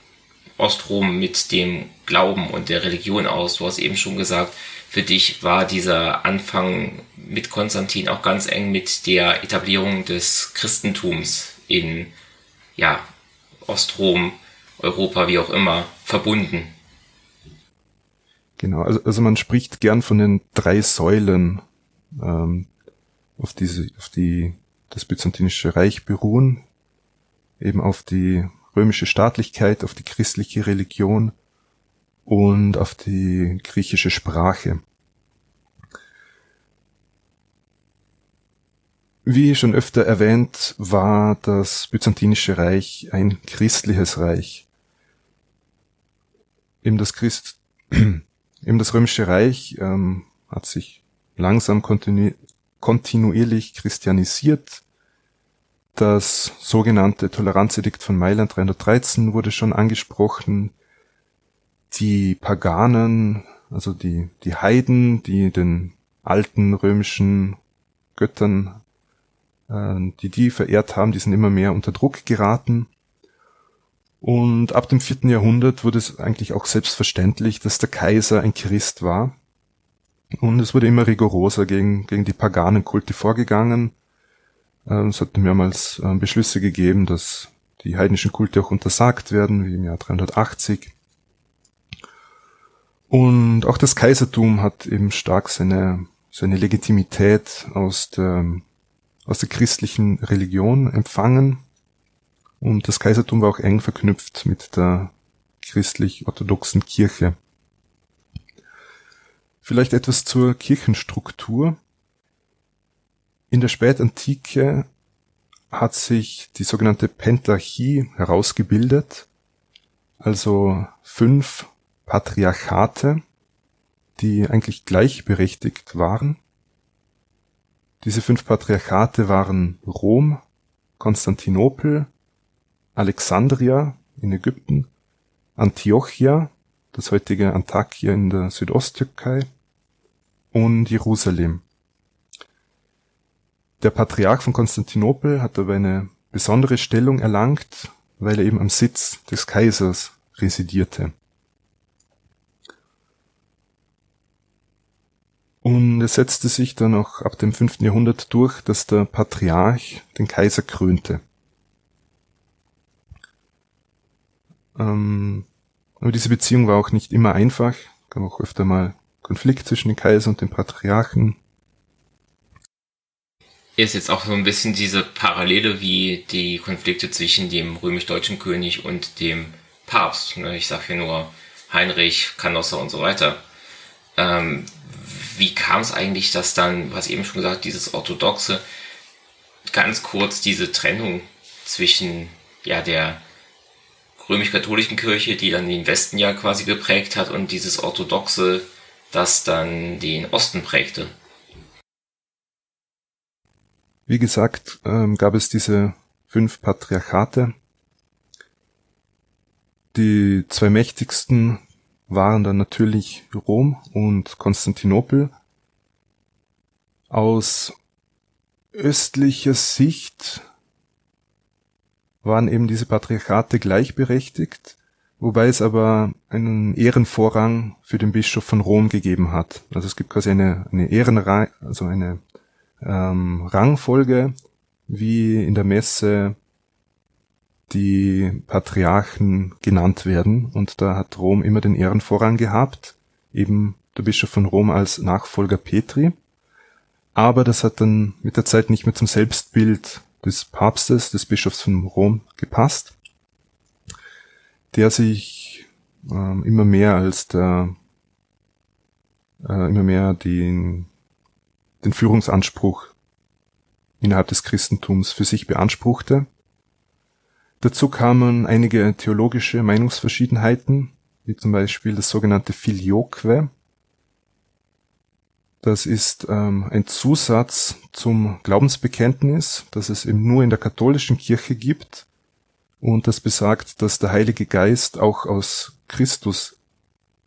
[SPEAKER 2] Ostrom mit dem Glauben und der Religion aus? Du hast eben schon gesagt, für dich war dieser Anfang mit Konstantin auch ganz eng mit der Etablierung des Christentums in ja, Ostrom, Europa, wie auch immer, verbunden.
[SPEAKER 1] Genau, also, also man spricht gern von den drei Säulen, ähm, auf diese, auf die das byzantinische Reich beruhen, eben auf die römische Staatlichkeit, auf die christliche Religion und auf die griechische Sprache. Wie schon öfter erwähnt, war das Byzantinische Reich ein christliches Reich. Eben das Christ, *clears throat* eben das Römische Reich ähm, hat sich langsam kontinu kontinuierlich christianisiert. Das sogenannte Toleranzedikt von Mailand 313 wurde schon angesprochen die Paganen, also die, die Heiden, die den alten römischen Göttern, die die verehrt haben, die sind immer mehr unter Druck geraten. Und ab dem vierten Jahrhundert wurde es eigentlich auch selbstverständlich, dass der Kaiser ein Christ war. Und es wurde immer rigoroser gegen, gegen die paganen Kulte vorgegangen. Äh, es hat mehrmals äh, Beschlüsse gegeben, dass die heidnischen Kulte auch untersagt werden, wie im Jahr 380. Und auch das Kaisertum hat eben stark seine, seine Legitimität aus der, aus der christlichen Religion empfangen. Und das Kaisertum war auch eng verknüpft mit der christlich-orthodoxen Kirche. Vielleicht etwas zur Kirchenstruktur. In der Spätantike hat sich die sogenannte Pentarchie herausgebildet, also fünf Patriarchate, die eigentlich gleichberechtigt waren. Diese fünf Patriarchate waren Rom, Konstantinopel, Alexandria in Ägypten, Antiochia, das heutige Antakya in der Südosttürkei und Jerusalem. Der Patriarch von Konstantinopel hat aber eine besondere Stellung erlangt, weil er eben am Sitz des Kaisers residierte. Und es setzte sich dann auch ab dem fünften Jahrhundert durch, dass der Patriarch den Kaiser krönte. Ähm, aber diese Beziehung war auch nicht immer einfach. gab auch öfter mal Konflikt zwischen dem Kaiser und dem Patriarchen.
[SPEAKER 2] Ist jetzt auch so ein bisschen diese Parallele wie die Konflikte zwischen dem römisch-deutschen König und dem Papst. Ne? Ich sage hier nur Heinrich, Canossa und so weiter. Ähm, wie kam es eigentlich, dass dann, was eben schon gesagt, dieses orthodoxe ganz kurz diese Trennung zwischen ja der römisch-katholischen Kirche, die dann den Westen ja quasi geprägt hat, und dieses orthodoxe, das dann den Osten prägte.
[SPEAKER 1] Wie gesagt, ähm, gab es diese fünf Patriarchate. Die zwei mächtigsten waren dann natürlich Rom und Konstantinopel. Aus östlicher Sicht waren eben diese Patriarchate gleichberechtigt, wobei es aber einen Ehrenvorrang für den Bischof von Rom gegeben hat. Also es gibt quasi eine, eine Ehrenrang, also eine ähm, Rangfolge, wie in der Messe die Patriarchen genannt werden. Und da hat Rom immer den Ehrenvorrang gehabt, eben der Bischof von Rom als Nachfolger Petri. Aber das hat dann mit der Zeit nicht mehr zum Selbstbild des Papstes, des Bischofs von Rom gepasst, der sich ähm, immer mehr als der, äh, immer mehr den, den Führungsanspruch innerhalb des Christentums für sich beanspruchte. Dazu kamen einige theologische Meinungsverschiedenheiten, wie zum Beispiel das sogenannte Filioque, das ist ähm, ein Zusatz zum Glaubensbekenntnis, das es eben nur in der katholischen Kirche gibt. Und das besagt, dass der Heilige Geist auch aus Christus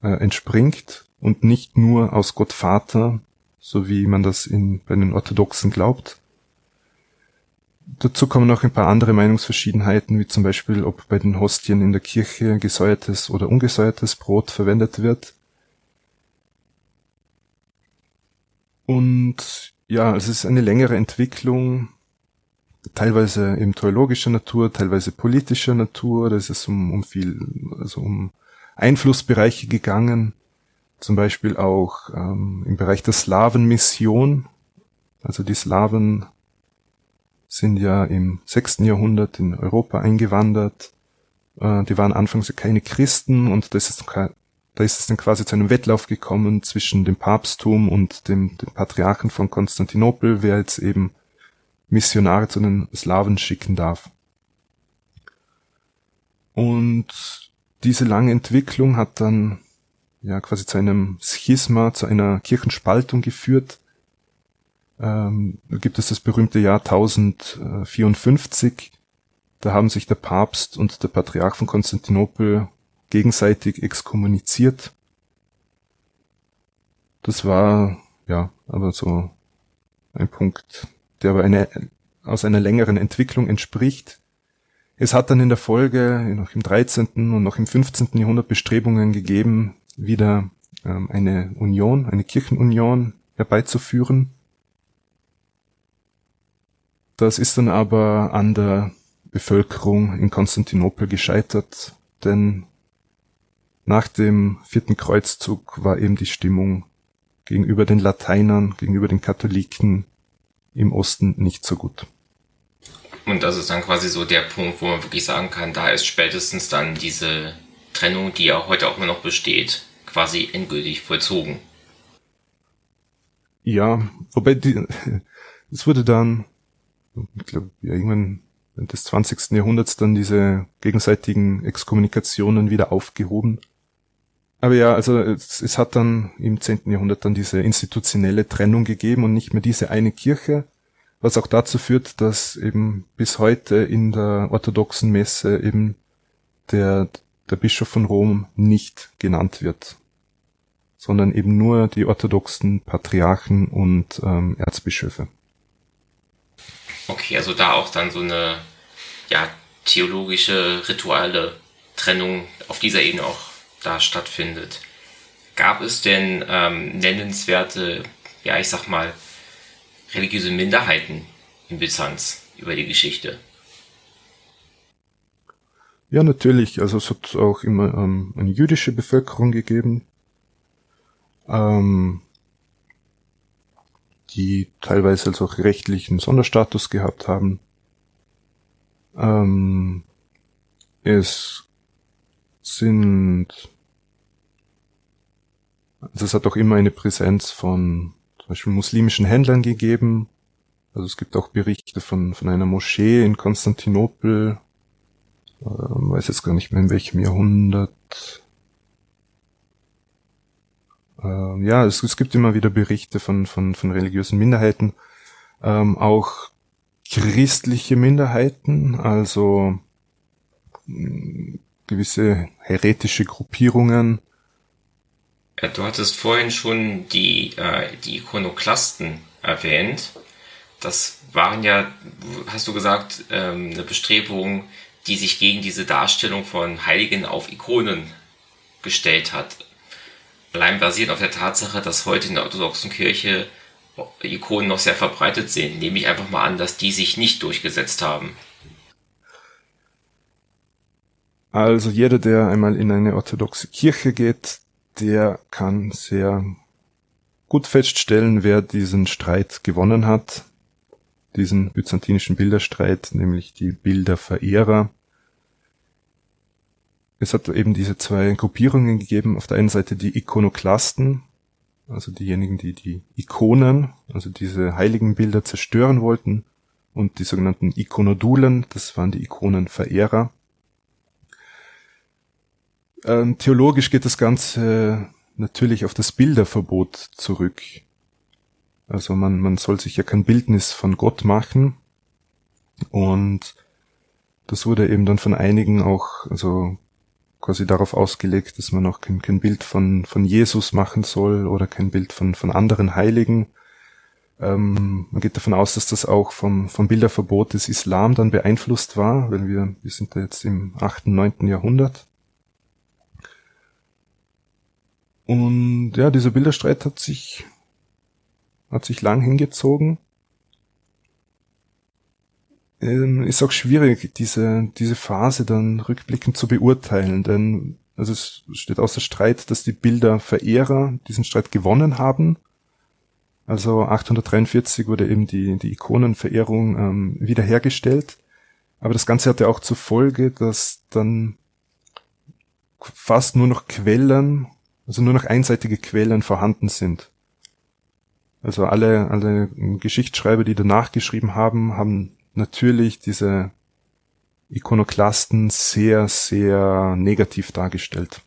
[SPEAKER 1] äh, entspringt und nicht nur aus Gott Vater, so wie man das in, bei den Orthodoxen glaubt. Dazu kommen noch ein paar andere Meinungsverschiedenheiten, wie zum Beispiel, ob bei den Hostien in der Kirche gesäuertes oder ungesäuertes Brot verwendet wird. Und ja, es ist eine längere Entwicklung, teilweise eben theologischer Natur, teilweise politischer Natur. Da ist es um, um viel, also um Einflussbereiche gegangen. Zum Beispiel auch ähm, im Bereich der Slawenmission. Also die Slawen sind ja im sechsten Jahrhundert in Europa eingewandert. Äh, die waren anfangs keine Christen und das ist da ist es dann quasi zu einem Wettlauf gekommen zwischen dem Papsttum und dem, dem Patriarchen von Konstantinopel, wer jetzt eben Missionare zu den Slawen schicken darf. Und diese lange Entwicklung hat dann ja quasi zu einem Schisma, zu einer Kirchenspaltung geführt. Ähm, da gibt es das berühmte Jahr 1054. Da haben sich der Papst und der Patriarch von Konstantinopel gegenseitig exkommuniziert. Das war, ja, aber so ein Punkt, der aber eine, aus einer längeren Entwicklung entspricht. Es hat dann in der Folge noch im 13. und noch im 15. Jahrhundert Bestrebungen gegeben, wieder ähm, eine Union, eine Kirchenunion herbeizuführen. Das ist dann aber an der Bevölkerung in Konstantinopel gescheitert, denn nach dem vierten Kreuzzug war eben die Stimmung gegenüber den Lateinern, gegenüber den Katholiken im Osten nicht so gut.
[SPEAKER 2] Und das ist dann quasi so der Punkt, wo man wirklich sagen kann, da ist spätestens dann diese Trennung, die ja heute auch immer noch besteht, quasi endgültig vollzogen.
[SPEAKER 1] Ja, wobei die, *laughs* es wurde dann, ich glaube, ja, irgendwann des 20. Jahrhunderts dann diese gegenseitigen Exkommunikationen wieder aufgehoben. Aber ja, also es, es hat dann im 10. Jahrhundert dann diese institutionelle Trennung gegeben und nicht mehr diese eine Kirche, was auch dazu führt, dass eben bis heute in der orthodoxen Messe eben der, der Bischof von Rom nicht genannt wird, sondern eben nur die orthodoxen Patriarchen und ähm, Erzbischöfe.
[SPEAKER 2] Okay, also da auch dann so eine ja, theologische, rituale Trennung auf dieser Ebene auch da stattfindet. Gab es denn ähm, nennenswerte, ja, ich sag mal, religiöse Minderheiten in Byzanz über die Geschichte?
[SPEAKER 1] Ja, natürlich. Also es hat auch immer ähm, eine jüdische Bevölkerung gegeben, ähm, die teilweise also auch rechtlichen Sonderstatus gehabt haben. Ähm, es sind also es hat auch immer eine Präsenz von zum Beispiel muslimischen Händlern gegeben, Also es gibt auch Berichte von, von einer Moschee in Konstantinopel, äh, weiß jetzt gar nicht mehr in welchem Jahrhundert. Äh, ja, es, es gibt immer wieder Berichte von, von, von religiösen Minderheiten, ähm, auch christliche Minderheiten, also mh, gewisse heretische Gruppierungen.
[SPEAKER 2] Du hattest vorhin schon die, äh, die Ikonoklasten erwähnt. Das waren ja, hast du gesagt, ähm, eine Bestrebung, die sich gegen diese Darstellung von Heiligen auf Ikonen gestellt hat. Allein basierend auf der Tatsache, dass heute in der orthodoxen Kirche Ikonen noch sehr verbreitet sind, nehme ich einfach mal an, dass die sich nicht durchgesetzt haben.
[SPEAKER 1] Also jeder, der einmal in eine orthodoxe Kirche geht, der kann sehr gut feststellen, wer diesen Streit gewonnen hat, diesen byzantinischen Bilderstreit, nämlich die Bilderverehrer. Es hat eben diese zwei Gruppierungen gegeben. Auf der einen Seite die Ikonoklasten, also diejenigen, die die Ikonen, also diese heiligen Bilder zerstören wollten, und die sogenannten Ikonodulen, das waren die Ikonenverehrer. Ähm, theologisch geht das Ganze natürlich auf das Bilderverbot zurück. Also man, man soll sich ja kein Bildnis von Gott machen. Und das wurde eben dann von einigen auch, also quasi darauf ausgelegt, dass man auch kein, kein Bild von, von Jesus machen soll oder kein Bild von, von anderen Heiligen. Ähm, man geht davon aus, dass das auch vom, vom Bilderverbot des Islam dann beeinflusst war, weil wir, wir sind da jetzt im achten, neunten Jahrhundert. Und ja, dieser Bilderstreit hat sich, hat sich lang hingezogen. Ähm, ist auch schwierig, diese, diese Phase dann rückblickend zu beurteilen, denn also es steht außer Streit, dass die Bilderverehrer diesen Streit gewonnen haben. Also 843 wurde eben die, die Ikonenverehrung ähm, wiederhergestellt. Aber das Ganze hatte auch zur Folge, dass dann fast nur noch Quellen also nur noch einseitige Quellen vorhanden sind. Also alle, alle Geschichtsschreiber, die danach geschrieben haben, haben natürlich diese Ikonoklasten sehr, sehr negativ dargestellt.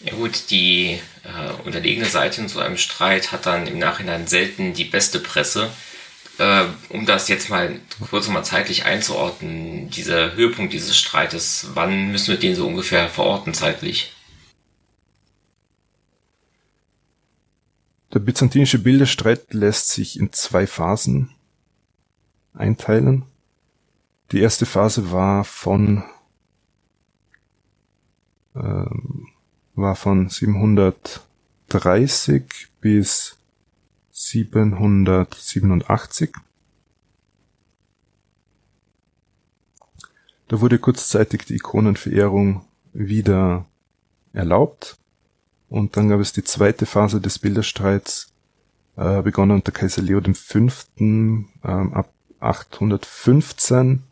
[SPEAKER 2] Ja gut, die äh, unterlegene Seite in so einem Streit hat dann im Nachhinein selten die beste Presse. Äh, um das jetzt mal kurz mal zeitlich einzuordnen, dieser Höhepunkt dieses Streites, wann müssen wir den so ungefähr verorten zeitlich?
[SPEAKER 1] Der byzantinische Bilderstreit lässt sich in zwei Phasen einteilen. Die erste Phase war von ähm, war von 730 bis 787. Da wurde kurzzeitig die Ikonenverehrung wieder erlaubt. Und dann gab es die zweite Phase des Bilderstreits, äh, begonnen unter Kaiser Leo V. Ähm, ab 815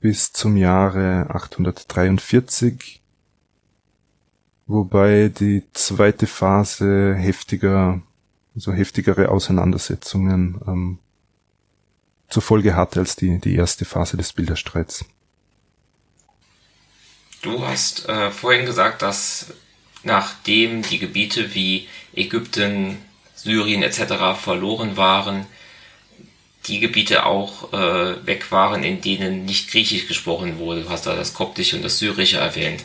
[SPEAKER 1] bis zum Jahre 843, wobei die zweite Phase heftiger, so heftigere Auseinandersetzungen ähm, zur Folge hatte als die, die erste Phase des Bilderstreits.
[SPEAKER 2] Du hast äh, vorhin gesagt, dass nachdem die Gebiete wie Ägypten, Syrien etc. verloren waren, die Gebiete auch äh, weg waren, in denen nicht Griechisch gesprochen wurde. Du hast da das Koptische und das Syrische erwähnt.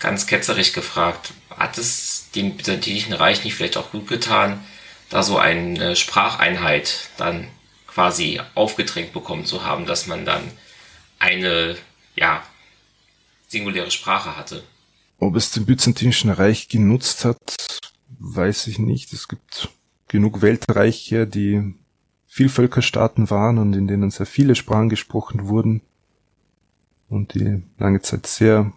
[SPEAKER 2] Ganz ketzerisch gefragt, hat es dem Byzantinischen Reich nicht vielleicht auch gut getan, da so eine Spracheinheit dann quasi aufgedrängt bekommen zu haben, dass man dann eine, ja, singuläre Sprache hatte?
[SPEAKER 1] Ob es dem Byzantinischen Reich genutzt hat, weiß ich nicht. Es gibt genug Weltreiche, die Vielvölkerstaaten waren und in denen sehr viele Sprachen gesprochen wurden und die lange Zeit sehr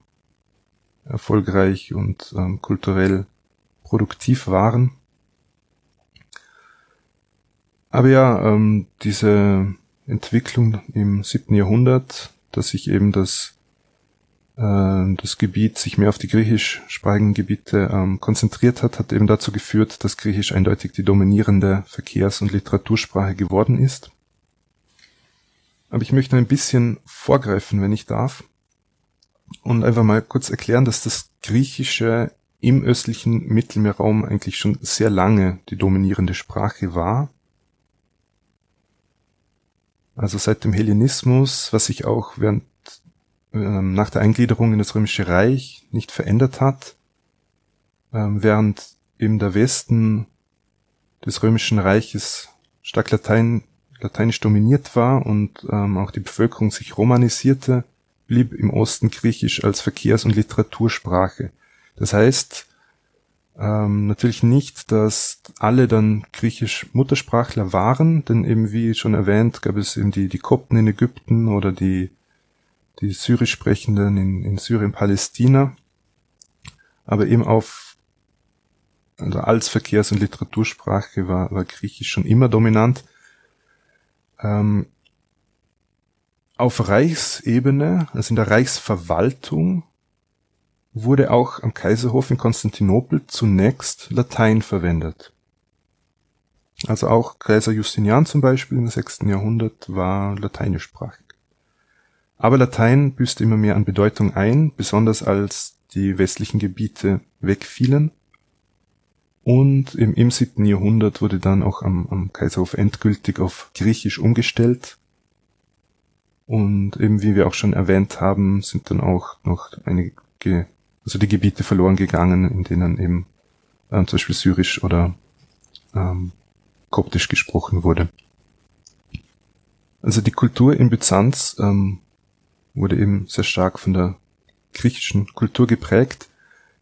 [SPEAKER 1] erfolgreich und ähm, kulturell produktiv waren. Aber ja, ähm, diese Entwicklung im siebten Jahrhundert, dass sich eben das das Gebiet sich mehr auf die griechischsprachigen Gebiete ähm, konzentriert hat, hat eben dazu geführt, dass Griechisch eindeutig die dominierende Verkehrs- und Literatursprache geworden ist. Aber ich möchte ein bisschen vorgreifen, wenn ich darf, und einfach mal kurz erklären, dass das Griechische im östlichen Mittelmeerraum eigentlich schon sehr lange die dominierende Sprache war. Also seit dem Hellenismus, was sich auch während ähm, nach der Eingliederung in das Römische Reich nicht verändert hat, ähm, während eben der Westen des Römischen Reiches stark Latein, lateinisch dominiert war und ähm, auch die Bevölkerung sich romanisierte, blieb im Osten Griechisch als Verkehrs- und Literatursprache. Das heißt ähm, natürlich nicht, dass alle dann griechisch Muttersprachler waren, denn eben wie schon erwähnt, gab es eben die, die Kopten in Ägypten oder die, die Syrisch sprechenden in, in Syrien, Palästina. Aber eben auf, also als Verkehrs- und Literatursprache war, war Griechisch schon immer dominant. Ähm, auf Reichsebene, also in der Reichsverwaltung, wurde auch am Kaiserhof in Konstantinopel zunächst Latein verwendet. Also auch Kaiser Justinian zum Beispiel im 6. Jahrhundert war lateinischsprachig. Aber Latein büßte immer mehr an Bedeutung ein, besonders als die westlichen Gebiete wegfielen. Und im, im 7. Jahrhundert wurde dann auch am, am Kaiserhof endgültig auf Griechisch umgestellt, und eben wie wir auch schon erwähnt haben, sind dann auch noch einige, also die Gebiete verloren gegangen, in denen eben ähm, zum Beispiel Syrisch oder ähm, Koptisch gesprochen wurde. Also die Kultur in Byzanz ähm, wurde eben sehr stark von der griechischen Kultur geprägt.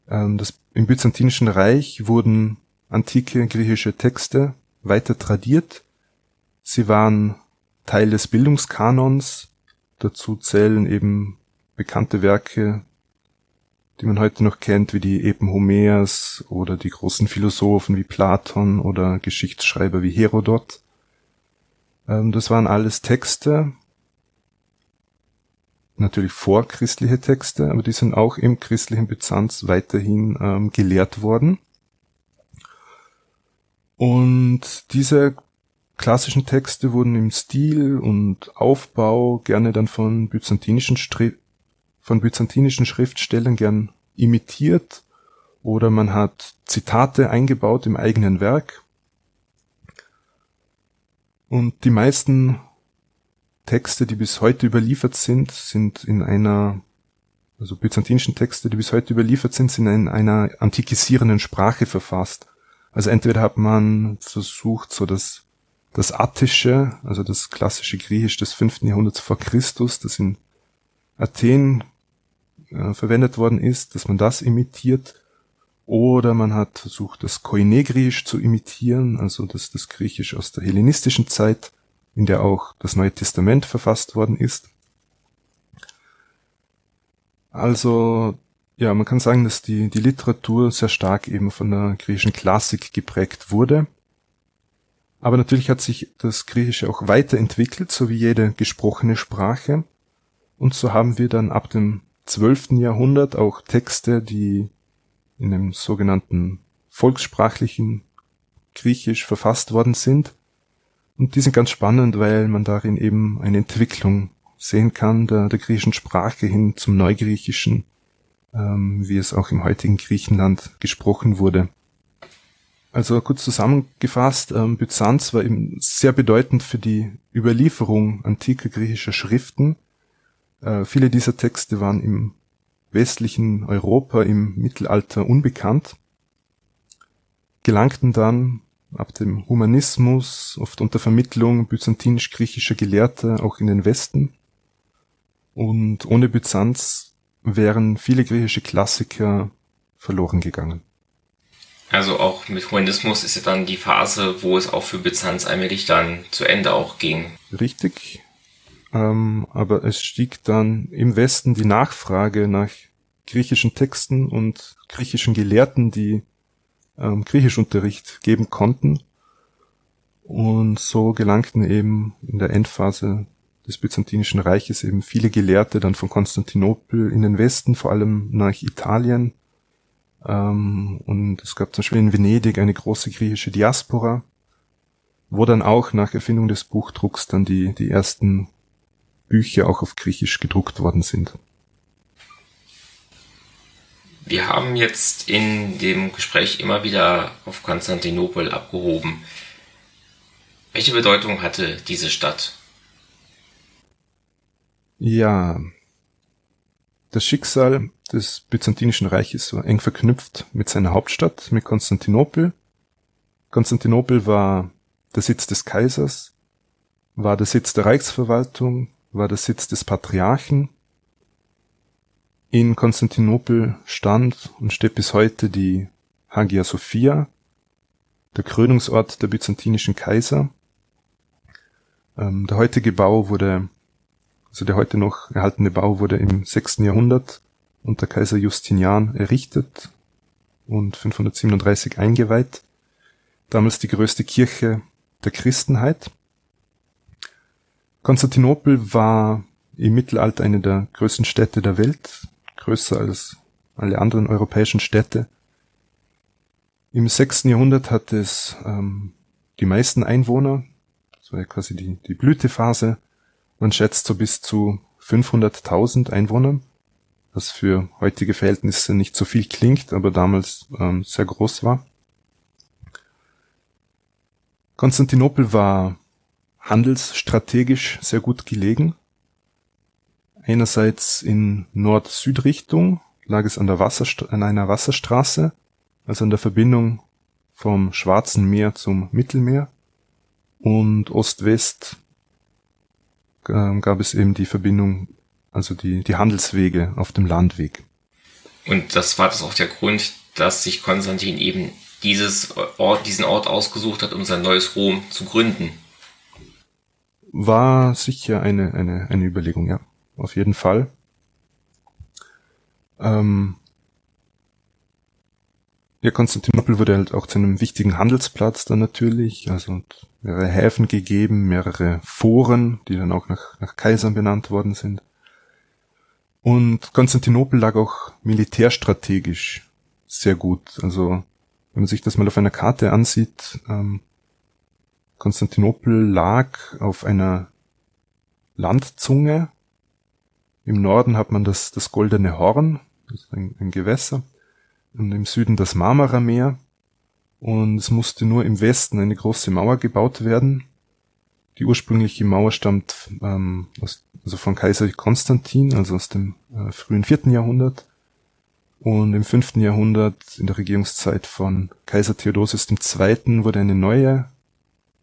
[SPEAKER 1] Ähm, das, Im Byzantinischen Reich wurden antike griechische Texte weiter tradiert. Sie waren Teil des Bildungskanons Dazu zählen eben bekannte Werke, die man heute noch kennt, wie die Epen Homers oder die großen Philosophen wie Platon oder Geschichtsschreiber wie Herodot. Ähm, das waren alles Texte, natürlich vorchristliche Texte, aber die sind auch im christlichen Byzanz weiterhin ähm, gelehrt worden. Und diese klassischen Texte wurden im Stil und Aufbau gerne dann von byzantinischen, Stri von byzantinischen Schriftstellern gern imitiert oder man hat Zitate eingebaut im eigenen Werk. Und die meisten Texte, die bis heute überliefert sind, sind in einer, also byzantinischen Texte, die bis heute überliefert sind, sind in einer antikisierenden Sprache verfasst. Also entweder hat man versucht, so das das Attische, also das klassische Griechisch des fünften Jahrhunderts vor Christus, das in Athen äh, verwendet worden ist, dass man das imitiert. Oder man hat versucht, das Koine-Griechisch zu imitieren, also das, das Griechisch aus der hellenistischen Zeit, in der auch das Neue Testament verfasst worden ist. Also, ja, man kann sagen, dass die, die Literatur sehr stark eben von der griechischen Klassik geprägt wurde. Aber natürlich hat sich das Griechische auch weiterentwickelt, so wie jede gesprochene Sprache. Und so haben wir dann ab dem 12. Jahrhundert auch Texte, die in dem sogenannten volkssprachlichen Griechisch verfasst worden sind. Und die sind ganz spannend, weil man darin eben eine Entwicklung sehen kann der, der griechischen Sprache hin zum Neugriechischen, ähm, wie es auch im heutigen Griechenland gesprochen wurde. Also kurz zusammengefasst, ähm, Byzanz war eben sehr bedeutend für die Überlieferung antiker griechischer Schriften. Äh, viele dieser Texte waren im westlichen Europa im Mittelalter unbekannt, gelangten dann ab dem Humanismus, oft unter Vermittlung byzantinisch-griechischer Gelehrter, auch in den Westen. Und ohne Byzanz wären viele griechische Klassiker verloren gegangen.
[SPEAKER 2] Also auch mit Humanismus ist ja dann die Phase, wo es auch für Byzanz allmählich dann zu Ende auch ging.
[SPEAKER 1] Richtig. Ähm, aber es stieg dann im Westen die Nachfrage nach griechischen Texten und griechischen Gelehrten, die ähm, Griechischunterricht geben konnten. Und so gelangten eben in der Endphase des Byzantinischen Reiches eben viele Gelehrte dann von Konstantinopel in den Westen, vor allem nach Italien. Ähm, und es gab zum Beispiel in Venedig eine große griechische Diaspora, wo dann auch nach Erfindung des Buchdrucks dann die, die ersten Bücher auch auf Griechisch gedruckt worden sind.
[SPEAKER 2] Wir haben jetzt in dem Gespräch immer wieder auf Konstantinopel abgehoben. Welche Bedeutung hatte diese Stadt?
[SPEAKER 1] Ja, das Schicksal des Byzantinischen Reiches war eng verknüpft mit seiner Hauptstadt, mit Konstantinopel. Konstantinopel war der Sitz des Kaisers, war der Sitz der Reichsverwaltung, war der Sitz des Patriarchen. In Konstantinopel stand und steht bis heute die Hagia Sophia, der Krönungsort der byzantinischen Kaiser. Ähm, der heutige Bau wurde, also der heute noch erhaltene Bau wurde im 6. Jahrhundert unter Kaiser Justinian errichtet und 537 eingeweiht. Damals die größte Kirche der Christenheit. Konstantinopel war im Mittelalter eine der größten Städte der Welt, größer als alle anderen europäischen Städte. Im sechsten Jahrhundert hatte es ähm, die meisten Einwohner, das war ja quasi die, die Blütephase. Man schätzt so bis zu 500.000 Einwohner, was für heutige Verhältnisse nicht so viel klingt, aber damals ähm, sehr groß war. Konstantinopel war handelsstrategisch sehr gut gelegen. Einerseits in Nord-Süd-Richtung lag es an, der Wasserst an einer Wasserstraße, also an der Verbindung vom Schwarzen Meer zum Mittelmeer. Und Ost-West äh, gab es eben die Verbindung, also die, die Handelswege auf dem Landweg.
[SPEAKER 2] Und das war das auch der Grund, dass sich Konstantin eben dieses Ort, diesen Ort ausgesucht hat, um sein neues Rom zu gründen
[SPEAKER 1] war sicher eine, eine, eine Überlegung, ja. Auf jeden Fall. Ähm, ja, Konstantinopel wurde halt auch zu einem wichtigen Handelsplatz dann natürlich, also mehrere Häfen gegeben, mehrere Foren, die dann auch nach, nach Kaisern benannt worden sind. Und Konstantinopel lag auch militärstrategisch sehr gut. Also wenn man sich das mal auf einer Karte ansieht, ähm, Konstantinopel lag auf einer Landzunge. Im Norden hat man das, das Goldene Horn, das ein, ein Gewässer, und im Süden das Marmarameer. Und es musste nur im Westen eine große Mauer gebaut werden. Die ursprüngliche Mauer stammt ähm, aus, also von Kaiser Konstantin, also aus dem äh, frühen vierten Jahrhundert. Und im fünften Jahrhundert, in der Regierungszeit von Kaiser Theodosius II., wurde eine neue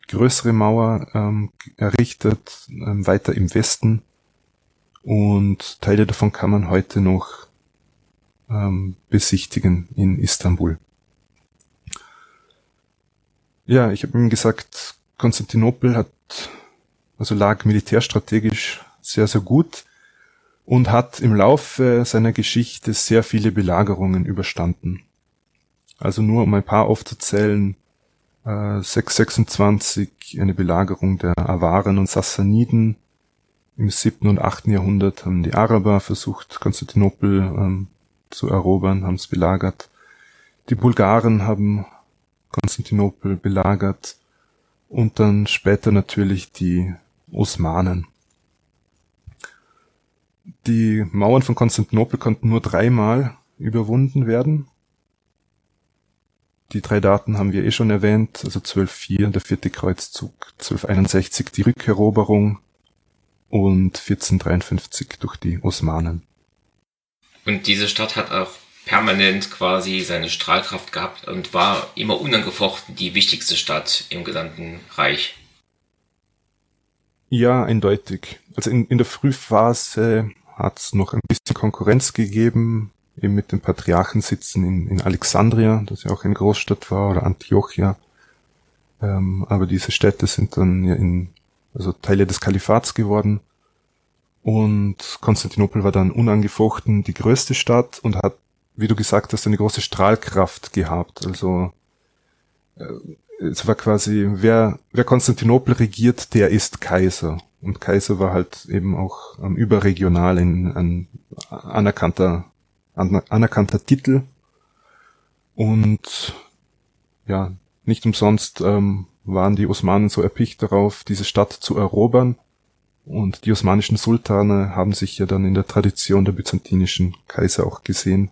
[SPEAKER 1] größere Mauer ähm, errichtet, ähm, weiter im Westen. Und Teile davon kann man heute noch ähm, besichtigen in Istanbul. Ja, ich habe ihm gesagt, Konstantinopel hat, also lag militärstrategisch sehr, sehr gut und hat im Laufe seiner Geschichte sehr viele Belagerungen überstanden. Also nur um ein paar aufzuzählen, 626 eine Belagerung der Awaren und Sassaniden. Im siebten und achten Jahrhundert haben die Araber versucht, Konstantinopel ähm, zu erobern, haben es belagert. Die Bulgaren haben Konstantinopel belagert und dann später natürlich die Osmanen. Die Mauern von Konstantinopel konnten nur dreimal überwunden werden. Die drei Daten haben wir eh schon erwähnt, also 12.4 der vierte Kreuzzug, 1261 die Rückeroberung und 1453 durch die Osmanen.
[SPEAKER 2] Und diese Stadt hat auch permanent quasi seine Strahlkraft gehabt und war immer unangefochten die wichtigste Stadt im gesamten Reich.
[SPEAKER 1] Ja, eindeutig. Also in, in der Frühphase hat es noch ein bisschen Konkurrenz gegeben eben mit den Patriarchen sitzen in, in Alexandria, das ja auch eine Großstadt war, oder Antiochia. Ähm, aber diese Städte sind dann ja in, also Teile des Kalifats geworden. Und Konstantinopel war dann unangefochten die größte Stadt und hat, wie du gesagt hast, eine große Strahlkraft gehabt. Also äh, es war quasi, wer, wer Konstantinopel regiert, der ist Kaiser. und Kaiser war halt eben auch ähm, überregional in ein anerkannter, anerkannter Titel. Und ja, nicht umsonst ähm, waren die Osmanen so erpicht darauf, diese Stadt zu erobern. Und die osmanischen Sultane haben sich ja dann in der Tradition der byzantinischen Kaiser auch gesehen.